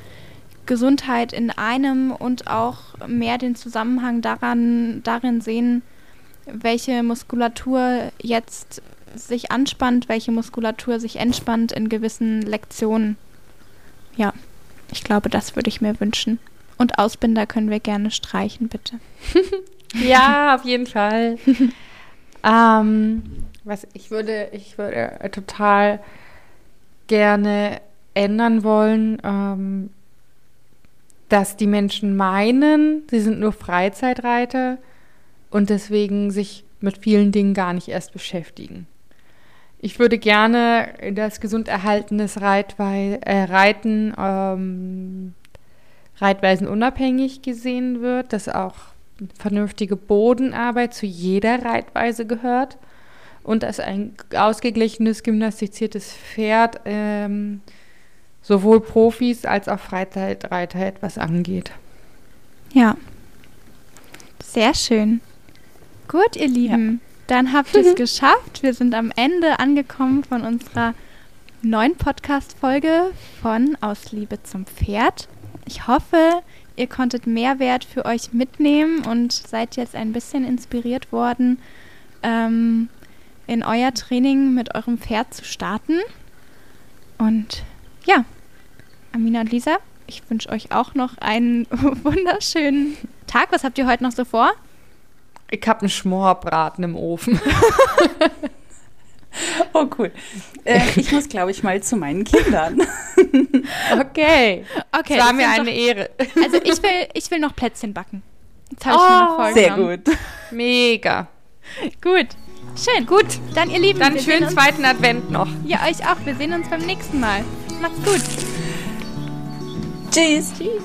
Gesundheit in einem und auch mehr den Zusammenhang daran, darin sehen, welche Muskulatur jetzt sich anspannt, welche Muskulatur sich entspannt in gewissen Lektionen. Ja, ich glaube, das würde ich mir wünschen. Und Ausbinder können wir gerne streichen, bitte. ja, auf jeden Fall. ähm, was ich würde, ich würde total gerne ändern wollen, ähm, dass die Menschen meinen, sie sind nur Freizeitreiter und deswegen sich mit vielen Dingen gar nicht erst beschäftigen. Ich würde gerne, dass gesund erhaltenes Reitwei äh, Reiten ähm, Reitweisen unabhängig gesehen wird, dass auch vernünftige Bodenarbeit zu jeder Reitweise gehört und dass ein ausgeglichenes, gymnastiziertes Pferd ähm, sowohl Profis als auch Freizeitreiter etwas angeht. Ja. Sehr schön. Gut, ihr Lieben. Ja. Dann habt ihr es geschafft. Wir sind am Ende angekommen von unserer neuen Podcast-Folge von Aus Liebe zum Pferd. Ich hoffe, ihr konntet Mehrwert für euch mitnehmen und seid jetzt ein bisschen inspiriert worden, ähm, in euer Training mit eurem Pferd zu starten. Und ja, Amina und Lisa, ich wünsche euch auch noch einen wunderschönen Tag. Was habt ihr heute noch so vor? Ich habe einen Schmorbraten im Ofen. oh, cool. Äh, ich muss, glaube ich, mal zu meinen Kindern. okay. Okay. Das war mir eine doch, Ehre. Also ich will, ich will noch Plätzchen backen. Jetzt habe ich oh, mir noch Sehr gut. Mega. Gut. Schön. Gut, dann ihr Lieben. Dann schönen zweiten Advent noch. Ja, euch auch. Wir sehen uns beim nächsten Mal. Macht's gut. Tschüss. Tschüss.